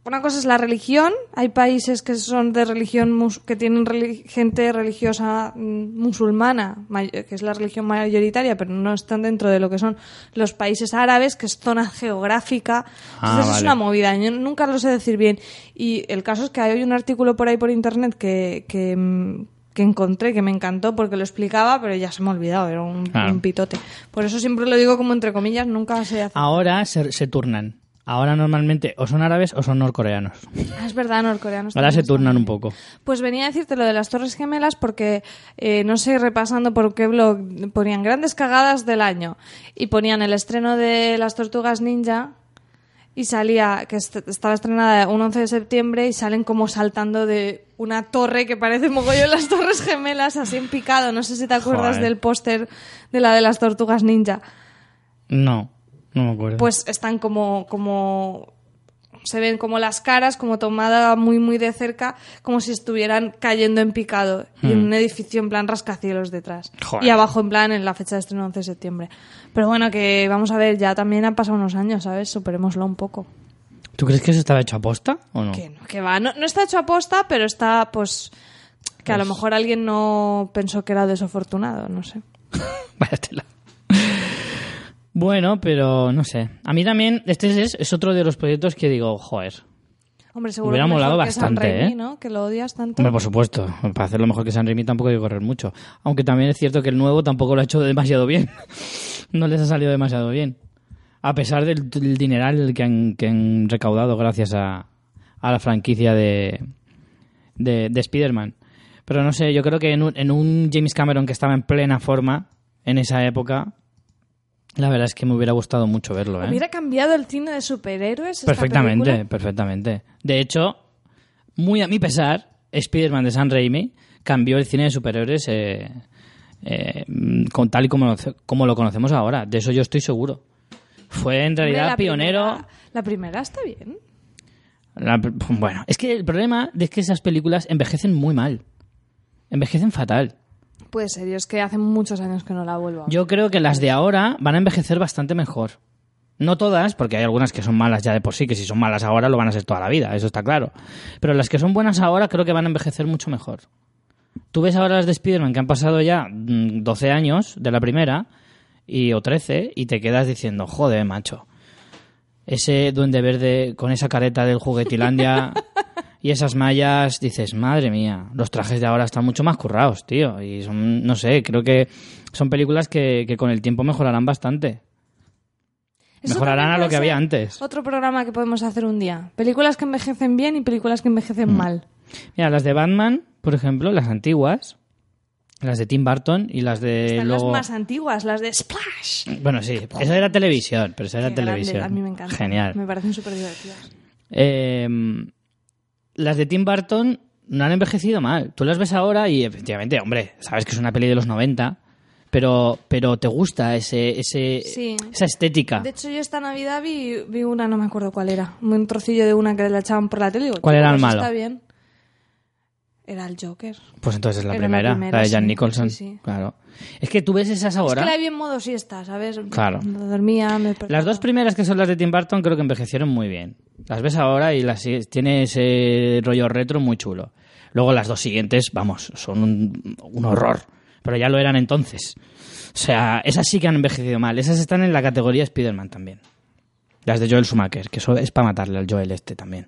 una cosa es la religión. Hay países que son de religión mus- que tienen gente religiosa mm, musulmana, que es la religión mayoritaria, pero no están dentro de lo que son los países árabes, que es zona geográfica. Ah, Entonces es una movida. Yo nunca lo sé decir bien. Y el caso es que hay un artículo por ahí por internet que, que, mm, que encontré que me encantó porque lo explicaba, pero ya se me ha olvidado. Era un, Claro. un pitote. Por eso siempre lo digo como entre comillas, nunca se hace. Ahora se, se turnan. Ahora normalmente o son árabes o son norcoreanos. Ah, es verdad, norcoreanos. Ahora se turnan un poco. Pues venía a decirte lo de las Torres Gemelas porque eh, no sé repasando por qué blog ponían grandes cagadas del año y ponían el estreno de las Tortugas Ninja y salía que est- estaba estrenada un 11 de septiembre y salen como saltando de una torre que parece mogollón las Torres Gemelas así en picado. No sé si te acuerdas Joder. del póster de la de las Tortugas Ninja. No, no me acuerdo. Pues están como como se ven como las caras como tomada muy muy de cerca como si estuvieran cayendo en picado y en un edificio en plan rascacielos detrás Hmm. Joder. y abajo en plan en la fecha de estreno 11 de septiembre pero bueno que vamos a ver ya también han pasado unos años sabes superémoslo un poco ¿Tú crees que eso estaba hecho a posta o no? que no que va no, no está hecho a posta pero está pues que a lo mejor alguien no pensó que era desafortunado no sé [LAUGHS] Vaya tela. Bueno, pero no sé. A mí también, este es, es otro de los proyectos que digo, joder. hombre seguro Hubiera mejor molado que San bastante, Raimi, ¿eh? ¿no? que lo odias tanto Hombre, por supuesto. Para hacerlo mejor que San Remi tampoco hay que correr mucho. Aunque también es cierto que el nuevo tampoco lo ha hecho demasiado bien. [LAUGHS] no les ha salido demasiado bien. A pesar del, del dineral que han, que han recaudado gracias a, a la franquicia de, de, de Spider-Man. Pero no sé, yo creo que en un, en un James Cameron que estaba en plena forma en esa época, la verdad es que me hubiera gustado mucho verlo. ¿eh? Hubiera cambiado el cine de superhéroes. Perfectamente, perfectamente. De hecho, muy a mi pesar, Spider-Man de San Raimi cambió el cine de superhéroes eh, eh, con tal y como lo, como lo conocemos ahora. De eso yo estoy seguro. Fue en Hombre, realidad la pionero. primera- la primera está bien. La- bueno, es que el problema es que esas películas envejecen muy mal. Envejecen fatal. Puede ser, yo es que hace muchos años que no la vuelvo a ver. Yo creo que las de ahora van a envejecer bastante mejor. No todas, porque hay algunas que son malas ya de por sí, que si son malas ahora lo van a ser toda la vida, eso está claro. Pero las que son buenas ahora creo que van a envejecer mucho mejor. Tú ves ahora las de Spider-Man que han pasado ya mm, 12 años de la primera, y, o 13, y te quedas diciendo, joder, macho. Ese duende verde con esa careta del [LAUGHS] juguetilandia y esas mallas, dices, madre mía, los trajes de ahora están mucho más currados, tío. Y son, no sé, creo que son películas que, que con el tiempo mejorarán bastante. Eso Mejorarán a lo que había antes. Otro programa que podemos hacer un día. Películas que envejecen bien y películas que envejecen mal. Mira, las de Batman, por ejemplo, las antiguas, las de Tim Burton y las de Están luego... las más antiguas, las de Splash. Bueno, sí, esa era televisión, pero esa era Qué grande, televisión. A mí me encanta. Genial. Me parecen súper divertidas. Eh, las de Tim Burton no han envejecido mal. Tú las ves ahora y efectivamente, hombre, sabes que es una peli de los 90, pero, pero te gusta ese, ese, Sí. esa estética. De hecho, yo esta Navidad vi, vi una, no me acuerdo cuál era. Un trocillo de una que la echaban por la tele. y digo, ¿Cuál "Tío, era el pues malo? Está bien. Era el Joker. Pues entonces es la Era la primera, la, primera, de Jan sí. Nicholson. Sí, sí. Claro. Es que tú ves esas ahora. Es que la vi en modo siesta, ¿sabes? Claro. No dormía, me. Las dos primeras que son las de Tim Burton creo que envejecieron muy bien. Las ves ahora y las tiene ese rollo retro muy chulo. Luego las dos siguientes, vamos, son un, un horror. Pero ya lo eran entonces. O sea, esas sí que han envejecido mal. Esas están en la categoría Spider-Man también. Las de Joel Schumacher, que eso es para matarle al Joel este también.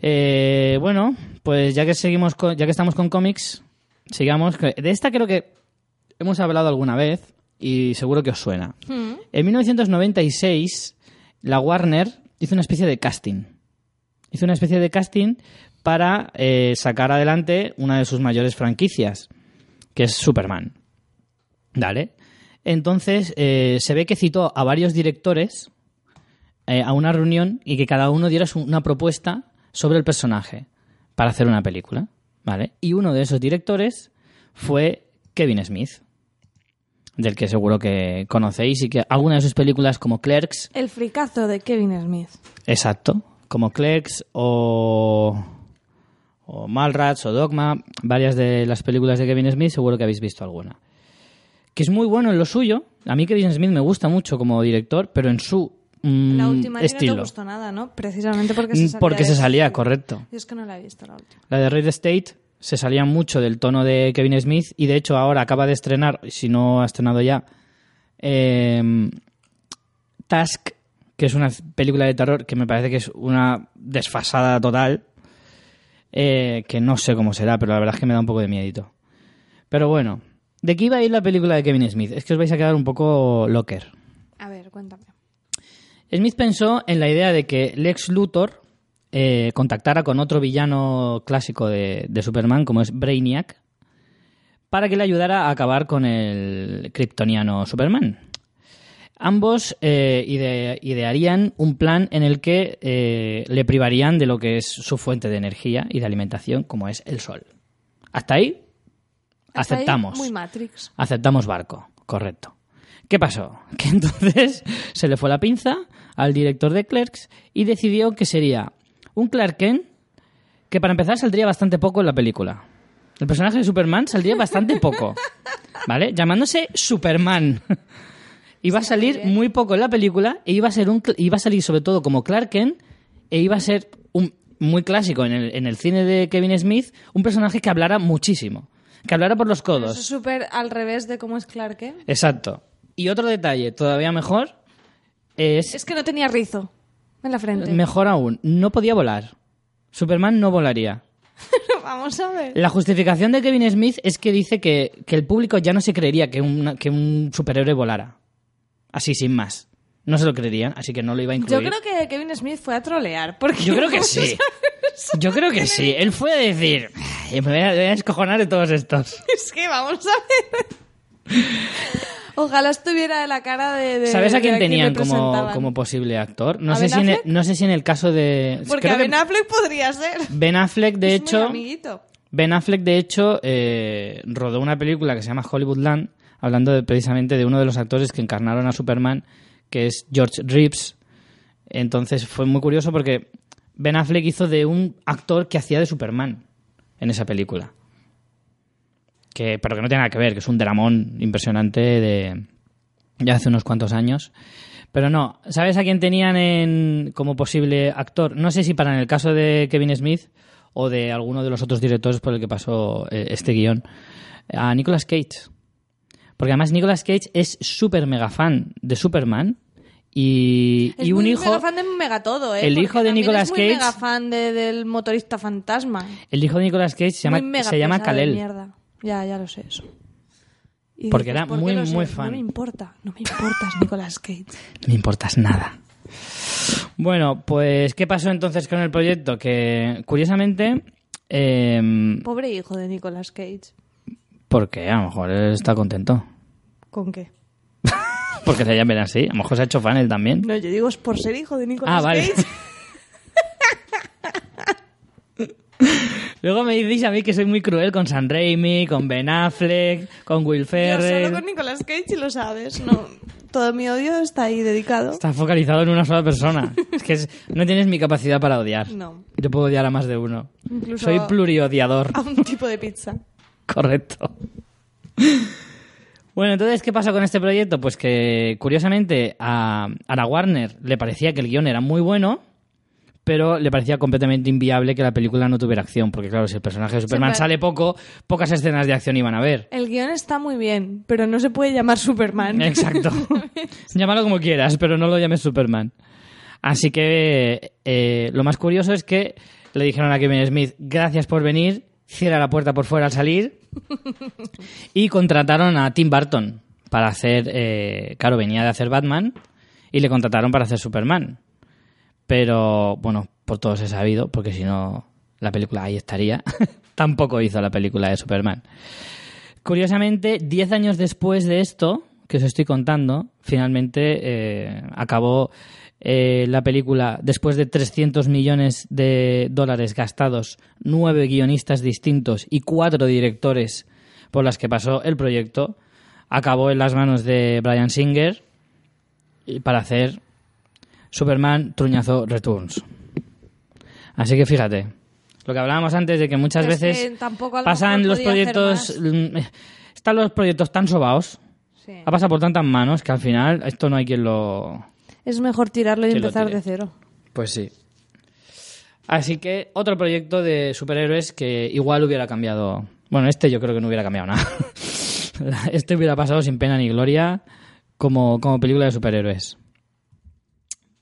Eh, bueno, pues ya que seguimos con- ya que estamos con cómics, sigamos. De esta creo que hemos hablado alguna vez y seguro que os suena. Mm. En 1996, la Warner hizo una especie de casting. Hizo una especie de casting para eh, sacar adelante una de sus mayores franquicias, que es Superman. ¿Vale? Entonces, eh, se ve que citó a varios directores eh, a una reunión y que cada uno diera su- una propuesta sobre el personaje para hacer una película. ¿Vale? Y uno de esos directores fue Kevin Smith del que seguro que conocéis y que alguna de sus películas como Clerks, El fricazo de Kevin Smith. exacto, como Clerks o, o Malrats o Dogma, varias de las películas de Kevin Smith seguro que habéis visto alguna. Que es muy bueno en lo suyo. A mí Kevin Smith me gusta mucho como director, pero en su mm, La última ti no estilo. te gustó nada, ¿no? Precisamente porque se Mm, salía. Porque se salía, estilo. correcto. Yo es que no la he visto la última. La de Red State se salía mucho del tono de Kevin Smith y de hecho ahora acaba de estrenar, si no ha estrenado ya, eh, Task, que es una película de terror que me parece que es una desfasada total, eh, que no sé cómo será, pero la verdad es que me da un poco de miedito. Pero bueno, ¿de qué iba a ir la película de Kevin Smith? Es que os vais a quedar un poco locker. A ver, cuéntame. Smith pensó en la idea de que Lex Luthor eh, contactara con otro villano clásico de, de Superman, como es Brainiac, para que le ayudara a acabar con el kryptoniano Superman. Ambos eh, ide- idearían un plan en el que eh, le privarían de lo que es su fuente de energía y de alimentación, como es el sol. Hasta ahí Hasta ahí, aceptamos. muy Matrix. Aceptamos barco, correcto. ¿Qué pasó? [LAUGHS] Que entonces se le fue la pinza al director de Clerks y decidió que sería un Clark Kent que para empezar saldría bastante poco en la película. El personaje de Superman saldría bastante poco, [LAUGHS] ¿vale? Llamándose Superman. [LAUGHS] Iba a salir muy poco en la película e iba a ser un iba a salir sobre todo como Clark Kent e iba a ser un muy clásico en el, en el cine de Kevin Smith, un personaje que hablara muchísimo, que hablara por los codos. Eso es súper al revés de cómo es Clark Kent. Exacto. Y otro detalle todavía mejor es, Es que no tenía rizo en la frente. mejor aún, no podía volar. Superman no volaría. [LAUGHS] Vamos a ver. La justificación de Kevin Smith es que dice que, que el público ya no se creería que, una- que un superhéroe volara. Así, sin más. No se lo creerían, así que no lo iba a incluir. Yo creo que Kevin Smith fue a trolear. Porque Yo creo que [LAUGHS] sí. Yo creo que sí. Él fue a decir, "Ay, me voy a, me voy a escojonar de todos estos. [LAUGHS] Es que vamos a ver. Ojalá estuviera de la cara de. de- ¿Sabes a quién tenían como, posible actor? No ¿A sé, Ben si en el, Affleck? no sé si en el caso de... Porque a Ben Affleck podría ser. Ben Affleck, de Es hecho... Ben Affleck, de hecho, eh, rodó una película que se llama Hollywoodland, hablando de- precisamente de uno de los actores que encarnaron a Superman, que es George Reeves. Entonces fue muy curioso porque Ben Affleck hizo de un actor que hacía de Superman en esa película. Que, pero que no tiene nada que ver, que es un dramón impresionante de ya hace unos cuantos años. Pero no, ¿sabes a quién tenían en, como posible actor? No sé si para en el caso de Kevin Smith o de alguno de los otros directores por el que pasó eh, este guion. A Nicolas Cage. Porque además Nicolas Cage es súper mega fan de Superman y, Es y un muy hijo... mega fan de mega todo, ¿eh? el hijo de Nicolas es muy Cage- mega fan de- del motorista fantasma. El hijo de Nicolas Cage se llama, Muy se llama Kal-El. Ya, ya lo sé eso. Y Porque dices, era ¿por qué muy, lo sé? muy fan. No me importa, no me importas, Nicolas Cage. No me importas nada. Bueno, pues, ¿qué pasó entonces con el proyecto? Que, curiosamente, eh, Pobre hijo de Nicolas Cage. porque a lo mejor él está contento. ¿Con qué? [LAUGHS] Porque le llamen así. A lo mejor se ha hecho fan él también. No, yo digo es por ser hijo de Nicolas Ah, vale. Cage. [LAUGHS] [LAUGHS] Luego me dices a mí que soy muy cruel con San Raimi, con Ben Affleck, con Will Yo Ferrell. solo con Nicolas Cage y lo sabes. No, todo mi odio está ahí dedicado. Está focalizado en una sola persona. [LAUGHS] es que es- no tienes mi capacidad para odiar. No. Yo puedo odiar a más de uno. Incluso Soy pluriodiador. a un tipo de pizza. [LAUGHS] Correcto. Bueno, entonces, ¿qué pasa con este proyecto? Pues que, curiosamente, a, a la Warner le parecía que el guion era muy bueno, pero le parecía completamente inviable que la película no tuviera acción, porque claro, si el personaje de Superman sale poco, pocas escenas de acción iban a ver. El guion está muy bien, pero no se puede llamar Superman. [LAUGHS] Exacto. [LAUGHS] Llámalo como quieras, pero no lo llames Superman. Así que eh, lo más curioso es que le dijeron a Kevin Smith, gracias por venir, cierra la puerta por fuera al salir. [LAUGHS] y contrataron a Tim Burton para hacer, eh, claro, venía de hacer Batman y le contrataron para hacer Superman. Pero bueno, por todos he sabido, porque si no, la película ahí estaría. [LAUGHS] Tampoco hizo la película de Superman. Curiosamente, 10 años después de esto, que os estoy contando, finalmente eh, acabó eh, la película, después de 300 millones de dólares gastados, nueve guionistas distintos y cuatro directores por las que pasó el proyecto, acabó en las manos de Brian Singer para hacer Superman Truñazo Returns. Así que fíjate, lo que hablábamos antes de que muchas Es veces pasan los proyectos, están los proyectos tan sobaos, Sí. ha pasado por tantas manos que al final esto no hay quien lo... Es mejor tirarlo y empezar de cero. Pues sí. Así que otro proyecto de superhéroes que igual hubiera cambiado... Bueno, este yo creo que no hubiera cambiado nada. [LAUGHS] este hubiera pasado sin pena ni gloria como, como película de superhéroes.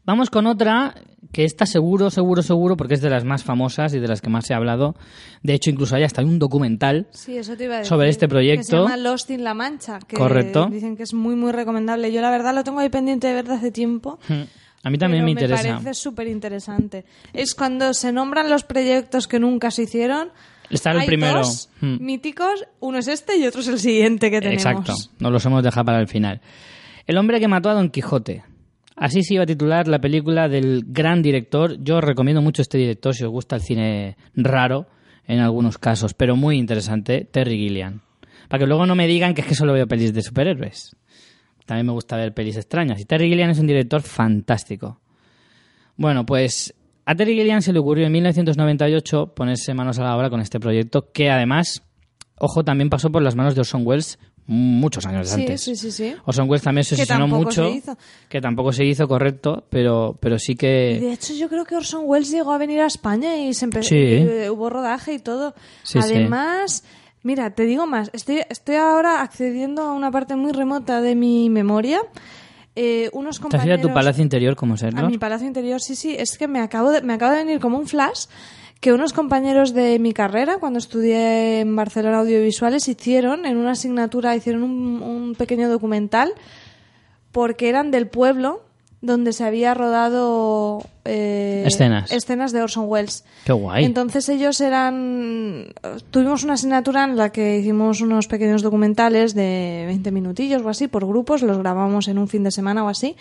Vamos con otra que está seguro, seguro, seguro, porque es de las más famosas y de las que más se ha hablado. De hecho, incluso hay hasta un documental Sí, eso te iba a decir. Sobre este proyecto. Que se llama Lost in La Mancha. Que Correcto. Dicen que es muy, muy recomendable. Yo, la verdad, lo tengo ahí pendiente de ver desde hace tiempo. [LAUGHS] A mí también pero me interesa. Me parece súper interesante. Es cuando se nombran los proyectos que nunca se hicieron. Está el Hay primero. dos Hmm. míticos. Uno es este y otro es el siguiente que tenemos. Exacto, nos los hemos dejado para el final. El hombre que mató a Don Quijote. Así se iba a titular la película del gran director. Yo recomiendo mucho este director si os gusta el cine raro en algunos casos, pero muy interesante, Terry Gilliam. Para que luego no me digan que es que solo veo pelis de superhéroes. También me gusta ver pelis extrañas. Y Terry Gilliam es un director fantástico. Bueno, pues a Terry Gilliam se le ocurrió en 1998 ponerse manos a la obra con este proyecto que además, ojo, también pasó por las manos de Orson Welles muchos años Sí, antes. sí, sí, sí. Orson Welles también se tampoco mucho, se que tampoco se hizo, correcto, pero, pero sí que... de hecho, yo creo que Orson Welles llegó a venir a España y se empezó. Sí. hubo rodaje y todo. Sí, sí. Además, mira, te digo más. Estoy, estoy ahora accediendo a una parte muy remota de mi memoria. Eh, unos ¿Te has ido a compañeros. tu palacio interior como serlo? A mi palacio interior, sí, sí. Es que me acabo de, me acaba de venir como un flash que unos compañeros de mi carrera, cuando estudié en Barcelona Audiovisuales, hicieron, en una asignatura, hicieron un, un pequeño documental porque eran del pueblo donde se había rodado eh, Escenas. escenas de Orson Welles. Qué guay. Entonces ellos eran... Tuvimos una asignatura en la que hicimos unos pequeños documentales de 20 minutillos o así por grupos, los grabamos en un fin de semana o así.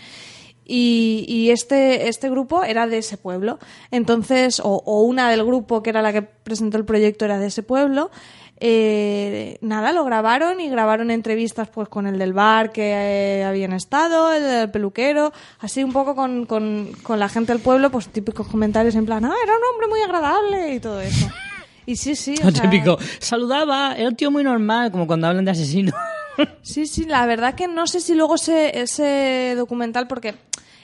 Y, y este, este grupo era de ese pueblo. Entonces, o, o una del grupo que era la que presentó el proyecto era de ese pueblo. eh, nada, lo grabaron y grabaron entrevistas pues con el del bar que eh, habían estado, el del peluquero, así un poco con, con, con la gente del pueblo, pues típicos comentarios en plan, ah, era un hombre muy agradable y todo eso. Y sí, sí, o [LAUGHS] sea, típico, saludaba, era un tío muy normal, como cuando hablan de asesino. Sí, sí, la verdad que no sé si luego ese, ese documental, porque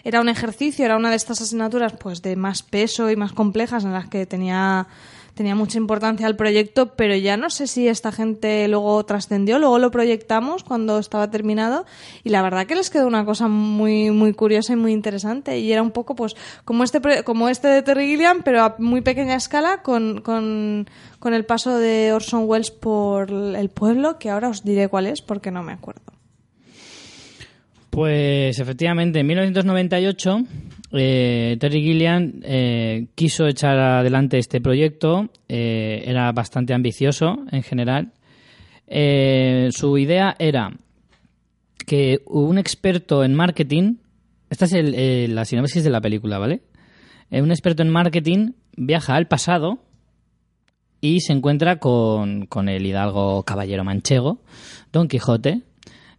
era un ejercicio, era una de estas asignaturas pues de más peso y más complejas en las que tenía, tenía mucha importancia el proyecto, pero ya no sé si esta gente luego trascendió, luego lo proyectamos cuando estaba terminado y la verdad que les quedó una cosa muy, muy curiosa y muy interesante y era un poco pues como este, como este de Terry Gilliam, pero a muy pequeña escala con, con, con el paso de Orson Welles por el pueblo, que ahora os diré cuál es porque no me acuerdo. Pues efectivamente, en 1998 eh, Terry Gilliam eh, quiso echar adelante este proyecto, eh, era bastante ambicioso en general. Su idea era que un experto en marketing, esta es la sinopsis de la película, ¿vale? Un experto en marketing viaja al pasado y se encuentra con el hidalgo caballero manchego, Don Quijote,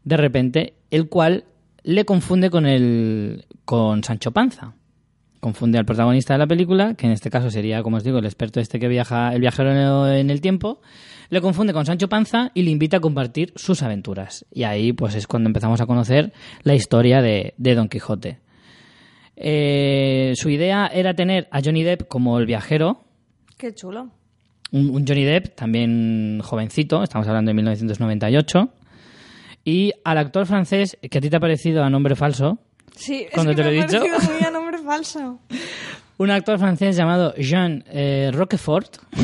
de repente, el cual le confunde con el con Sancho Panza. Confunde al protagonista de la película, que en este caso sería, como os digo, el experto este que viaja, el viajero en el tiempo, le confunde con Sancho Panza y le invita a compartir sus aventuras. Y ahí pues es cuando empezamos a conocer la historia de, de Don Quijote. Eh, su idea era tener a Johnny Depp como el viajero, Qué chulo. un, un Johnny Depp también jovencito, estamos hablando de 1998, y al actor francés que a ti te ha parecido a nombre falso, Sí, es Cuando que te me lo he dicho. muy a [LAUGHS] nombre falso. un actor francés llamado Jean eh, Roquefort, [LAUGHS]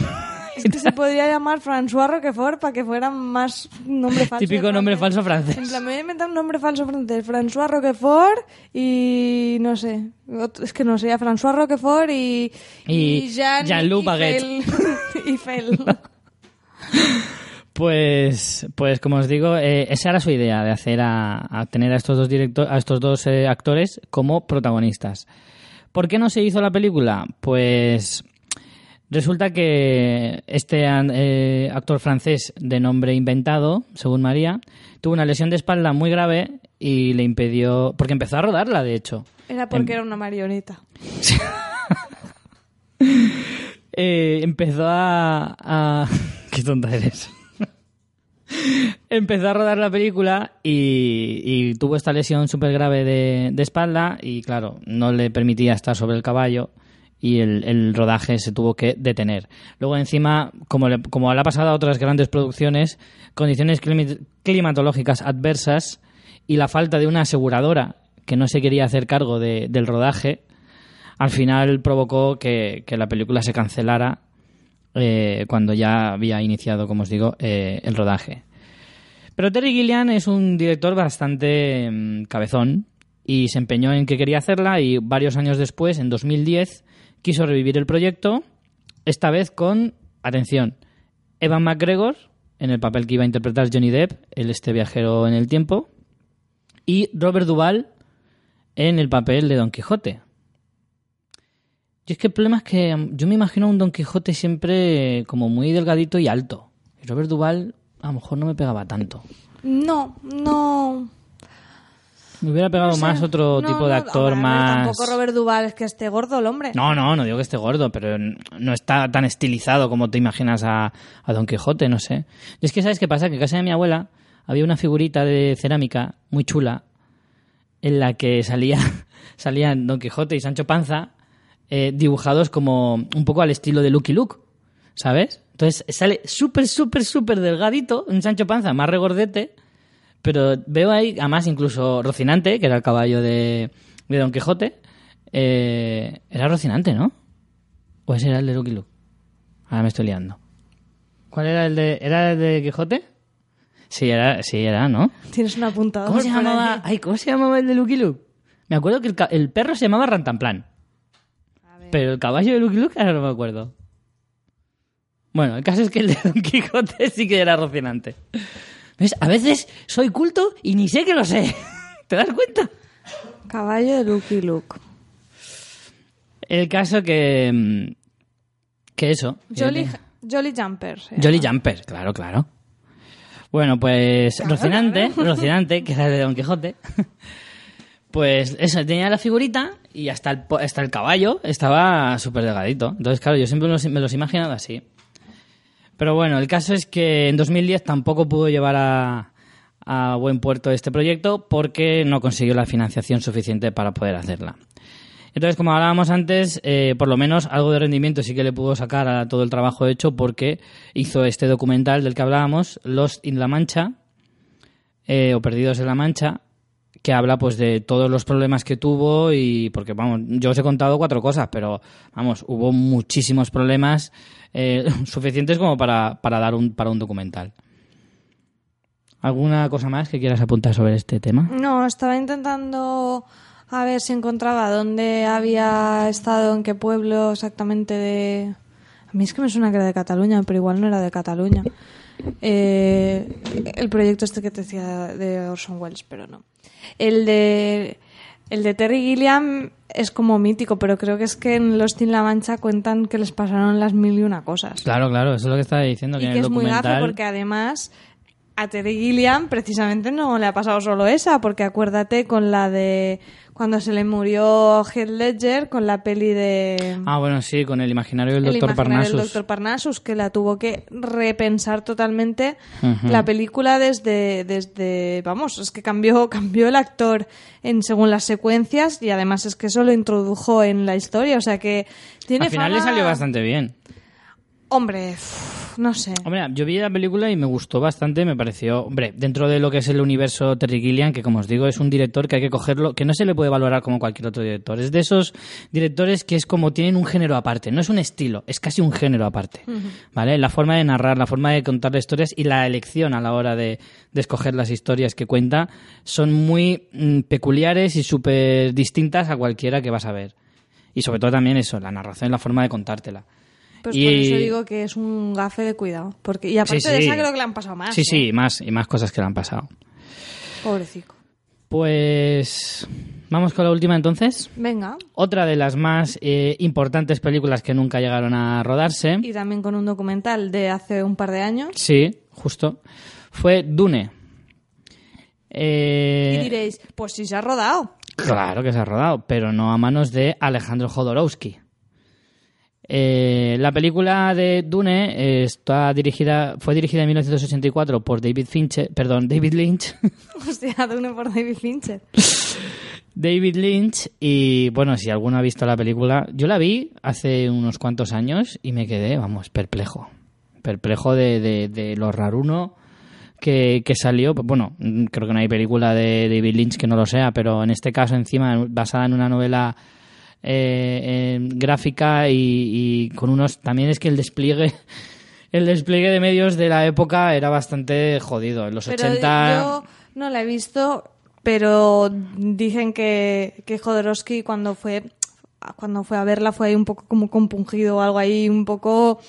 Es que se podría llamar François Roquefort para que fuera más nombre falso. típico nombre falso francés. En plan, me voy a inventar un nombre falso francés. François Roquefort y no sé. Es que no sé, François Roquefort y. Y Jean Jean-Luc y Baguette. Y Fel. [LAUGHS] Pues, pues como os digo, eh, esa era su idea de hacer a, a tener a estos dos directo- a estos dos eh, actores como protagonistas. ¿Por qué no se hizo la película? Pues resulta que este eh, actor francés de nombre inventado, según María, tuvo una lesión de espalda muy grave y le impidió, porque empezó a rodarla, de hecho. Era Em- porque era una marioneta. [LAUGHS] Empezó a, a- [LAUGHS] Qué tonta eres. [LAUGHS] empezó a rodar la película y, tuvo esta lesión súper grave de, espalda y claro, no le permitía estar sobre el caballo y el, rodaje se tuvo que detener. Luego encima, como le, como le ha pasado a otras grandes producciones, condiciones climatológicas adversas y la falta de una aseguradora que no se quería hacer cargo de- del rodaje, al final provocó que la película se cancelara eh, cuando ya había iniciado, como os digo, eh, el rodaje. Pero Terry Gilliam es un director bastante mm, cabezón y se empeñó en que quería hacerla y varios años después, en 2010, quiso revivir el proyecto, esta vez con, atención, Evan McGregor en el papel que iba a interpretar Johnny Depp, el este viajero en el tiempo, y Robert Duvall en el papel de Don Quijote. Y es que el problema es que mm, yo me imagino a un Don Quijote siempre como muy delgadito y alto. Y Robert Duvall a lo mejor no me pegaba tanto. No, no. Me hubiera pegado no sé. más otro No, tipo de actor más... Tampoco Robert Duvall es que esté gordo el hombre. No, no, no digo que esté gordo, pero no está tan estilizado como te imaginas a, a Don Quijote, no sé. Y es que, ¿sabes qué pasa? Que en casa de mi abuela había una figurita de cerámica muy chula en la que salía, [LAUGHS] salían Don Quijote y Sancho Panza eh, dibujados como un poco al estilo de Lucky Luke, ¿sabes? Entonces sale súper, súper, súper delgadito, un Sancho Panza más regordete, pero veo ahí, además, incluso Rocinante, que era el caballo de, de Don Quijote, eh, era Rocinante, ¿no? ¿O ese era el de Lucky Luke? Ahora me estoy liando. ¿Cuál era el de. ¿Era el de Quijote? Sí, era, sí, era, ¿no? Tienes un apuntador. ¿Cómo se llamaba? Ay, ¿cómo se llamaba el de Lucky Luke? Me acuerdo que el, el perro se llamaba Rantanplan. Pero el caballo de Lucky Luke ahora no me acuerdo. Bueno, el caso es que el de Don Quijote sí que era Rocinante. ¿Ves? A veces soy culto y ni sé que lo sé. [LAUGHS] ¿Te das cuenta? Caballo de Lucky Luke. El caso que. mm, Que eso. Jolly, Jolly Jumper. Jolly. Jumper, claro, claro. Bueno, pues Rocinante, Rocinante, que era de Don Quijote, [LAUGHS] pues eso, tenía la figurita y hasta el, hasta el caballo estaba súper delgadito. Entonces, claro, yo siempre me los, los he imaginado así. Pero bueno, el caso es que en 2010 tampoco pudo llevar a, a buen puerto este proyecto porque no consiguió la financiación suficiente para poder hacerla. Entonces, como hablábamos antes, eh, por lo menos algo de rendimiento sí que le pudo sacar a todo el trabajo hecho porque hizo este documental del que hablábamos, Lost in la Mancha, eh, o Perdidos en la Mancha, que habla pues de todos los problemas que tuvo y porque vamos, yo os he contado cuatro cosas, pero vamos, hubo muchísimos problemas eh, [LAUGHS] suficientes como para, para dar un para un documental. ¿Alguna cosa más que quieras apuntar sobre este tema? No, estaba intentando a ver si encontraba dónde había estado, en qué pueblo exactamente de... A mí es que me suena que era de Cataluña, pero igual no era de Cataluña. Eh, el proyecto este que te decía de Orson Welles, pero no. El de, el de Terry Gilliam es como mítico, pero creo que es que en Lost in La Mancha cuentan que les pasaron las mil y una cosas. Claro, claro, eso es lo que estaba diciendo. Y que en que el es muy gafe porque además a Terry Gilliam precisamente no le ha pasado solo esa, porque acuérdate con la de cuando se le murió Heath Ledger con la peli de Ah, bueno, sí, con el imaginario del el doctor imaginario Parnassus. Dr. Parnassus, que la tuvo que repensar totalmente la película desde, desde, vamos, es que cambió, [LAUGHS] cambió el actor en según las secuencias y además es que eso lo introdujo en la historia, o sea que tiene Al final le salió bastante bien. Hombre, no sé. Hombre, yo vi la película y me gustó bastante, me pareció, hombre, dentro de lo que es el universo Terry Gilliam, que como os digo, es un director que hay que cogerlo, que no se le puede valorar como cualquier otro director. Es de esos directores que es como tienen un género aparte, no es un estilo, es casi un género aparte. ¿Vale? La forma de narrar, la forma de contar las historias y la elección a la hora de, de escoger las historias que cuenta son muy mm, peculiares y súper distintas a cualquiera que vas a ver. Y sobre todo también eso, la narración y la forma de contártela. Pues Y- por eso digo que es un gafe de cuidado. Porque, y aparte Sí, de sí. esa creo que le han pasado más. Sí, ¿eh? sí, y más, y más cosas que le han pasado. Pobrecito. Pues vamos con la última entonces. Venga. Otra de las más eh, importantes películas que nunca llegaron a rodarse, Y también con un documental de hace un par de años. sí, justo, fue Dune. Eh, Y diréis, pues si se ha rodado. Claro que se ha rodado, pero no a manos de Alejandro Jodorowsky. Eh, la película de Dune eh, está dirigida, fue dirigida en 1984 por David Fincher, perdón, David Lynch. [LAUGHS] Hostia, de uno por David Fincher. David Lynch y bueno, si alguno ha visto la película, yo la vi hace unos cuantos años y me quedé, vamos, perplejo. Perplejo de, de, de lo raruno que, que salió. Bueno, creo que no hay película de David Lynch que no lo sea, pero en este caso encima basada en una novela eh, eh, gráfica y, y con unos... También es que el despliegue... [LAUGHS] El despliegue de medios de la época era bastante jodido. En los Pero 80... yo no la he visto, pero dicen que, que Jodorowsky cuando fue cuando fue a verla fue ahí un poco como compungido o algo ahí un poco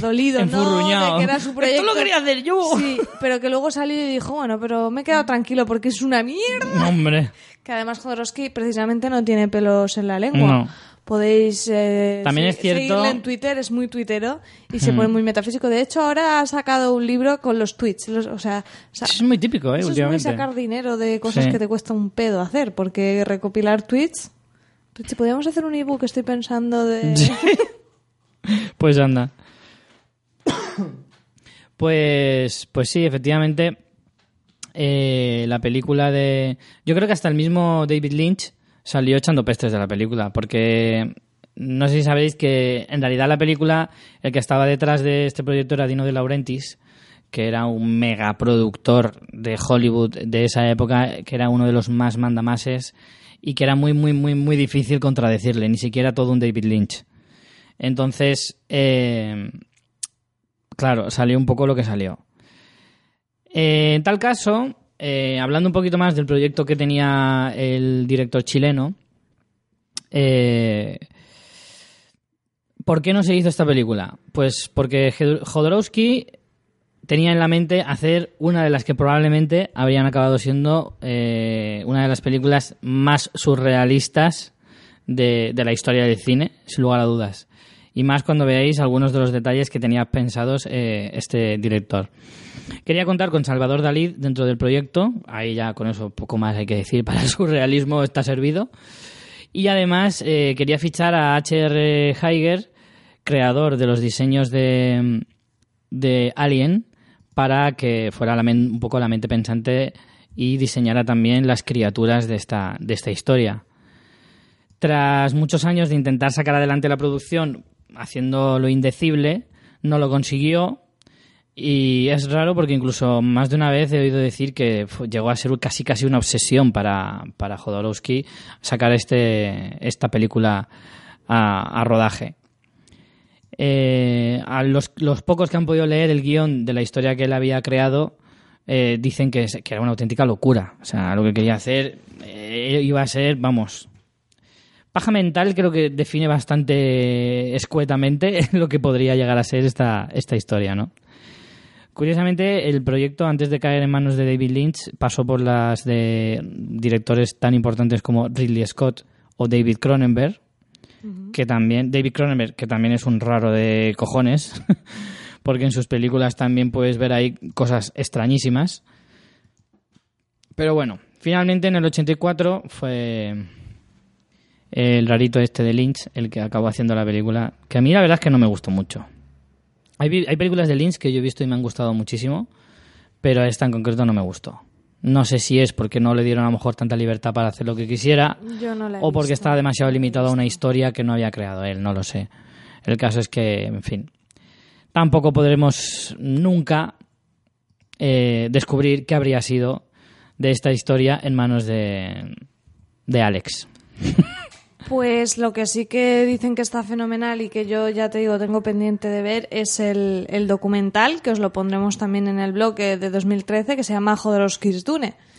dolido, ¿no? Enfurruñado. De que era su [LAUGHS] Esto proyecto. lo quería hacer yo. Sí, pero que luego salió y dijo, bueno, pero me he quedado tranquilo porque es una mierda. Hombre. [LAUGHS] Que además Jodorowsky precisamente no tiene pelos en la lengua. No. Podéis eh, También se- es cierto- seguirle en Twitter, es muy tuitero y se Hmm. pone muy metafísico. De hecho, ahora ha sacado un libro con los tweets. los- o sea, o sea, es muy típico, ¿eh? eso es muy últimamente. sacar dinero de cosas Sí. que te cuesta un pedo hacer, porque recopilar tweets... Si podríamos hacer un ebook, estoy pensando de... [LAUGHS] Pues anda. [COUGHS] Pues, pues sí, efectivamente. Eh, la película de. Yo creo que hasta el mismo David Lynch salió echando pestes de la película. Porque no sé si sabéis que en realidad la película, el que estaba detrás de este proyecto era Dino de Laurentiis, que era un mega productor de Hollywood de esa época, que era uno de los más mandamases y que era muy, muy, muy, muy difícil contradecirle, ni siquiera todo un David Lynch. Entonces, eh, claro, salió un poco lo que salió. Eh, en tal caso, eh, hablando un poquito más del proyecto que tenía el director chileno, eh, ¿por qué no se hizo esta película? Pues porque Jodorowsky tenía en la mente hacer una de las que probablemente habrían acabado siendo eh, una de las películas más surrealistas de, de la historia del cine, sin lugar a dudas. Y más cuando veáis algunos de los detalles que tenía pensados eh, este director. Quería contar con Salvador Dalí dentro del proyecto, ahí ya con eso poco más hay que decir, [LAUGHS] para el surrealismo está servido. Y además eh, quería fichar a H.R. Heiger, creador de los diseños de, de Alien, para que fuera un poco la mente pensante y diseñara también las criaturas de esta, de esta historia. Tras muchos años de intentar sacar adelante la producción haciendo lo indecible, no lo consiguió. Y es raro porque incluso más de una vez he oído decir que llegó a ser casi casi una obsesión para, para Jodorowsky sacar este, esta película a, rodaje. Eh, a los, los pocos que han podido leer el guion de la historia que él había creado eh, dicen que era una auténtica locura. O sea, lo que quería hacer eh, iba a ser, vamos, paja mental creo que define bastante escuetamente [LAUGHS] lo que podría llegar a ser esta, esta historia, ¿no? Curiosamente, el proyecto, antes de caer en manos de David Lynch, pasó por las de directores tan importantes como Ridley Scott o David Cronenberg, que también, David Cronenberg, que también es un raro de cojones, [LAUGHS] porque en sus películas también puedes ver ahí cosas extrañísimas. Pero bueno, finalmente en el 84 fue el rarito este de Lynch el que acabó haciendo la película, que a mí la verdad es que no me gustó mucho. Hay, hay películas de Lynch que yo he visto y me han gustado muchísimo, pero esta en concreto no me gustó. No sé si es porque no le dieron a lo mejor tanta libertad para hacer lo que quisiera, Yo no la he o porque visto. estaba demasiado limitado a una historia que no había creado él, no lo sé. El caso es que, en fin, tampoco podremos nunca eh, descubrir qué habría sido de esta historia en manos de, de Alex. [LAUGHS] Pues lo que sí que dicen que está fenomenal y que yo ya te digo tengo pendiente de ver es el, el documental, que os lo pondremos también en el blog eh, de 2013, que se llama Jodorowsky's.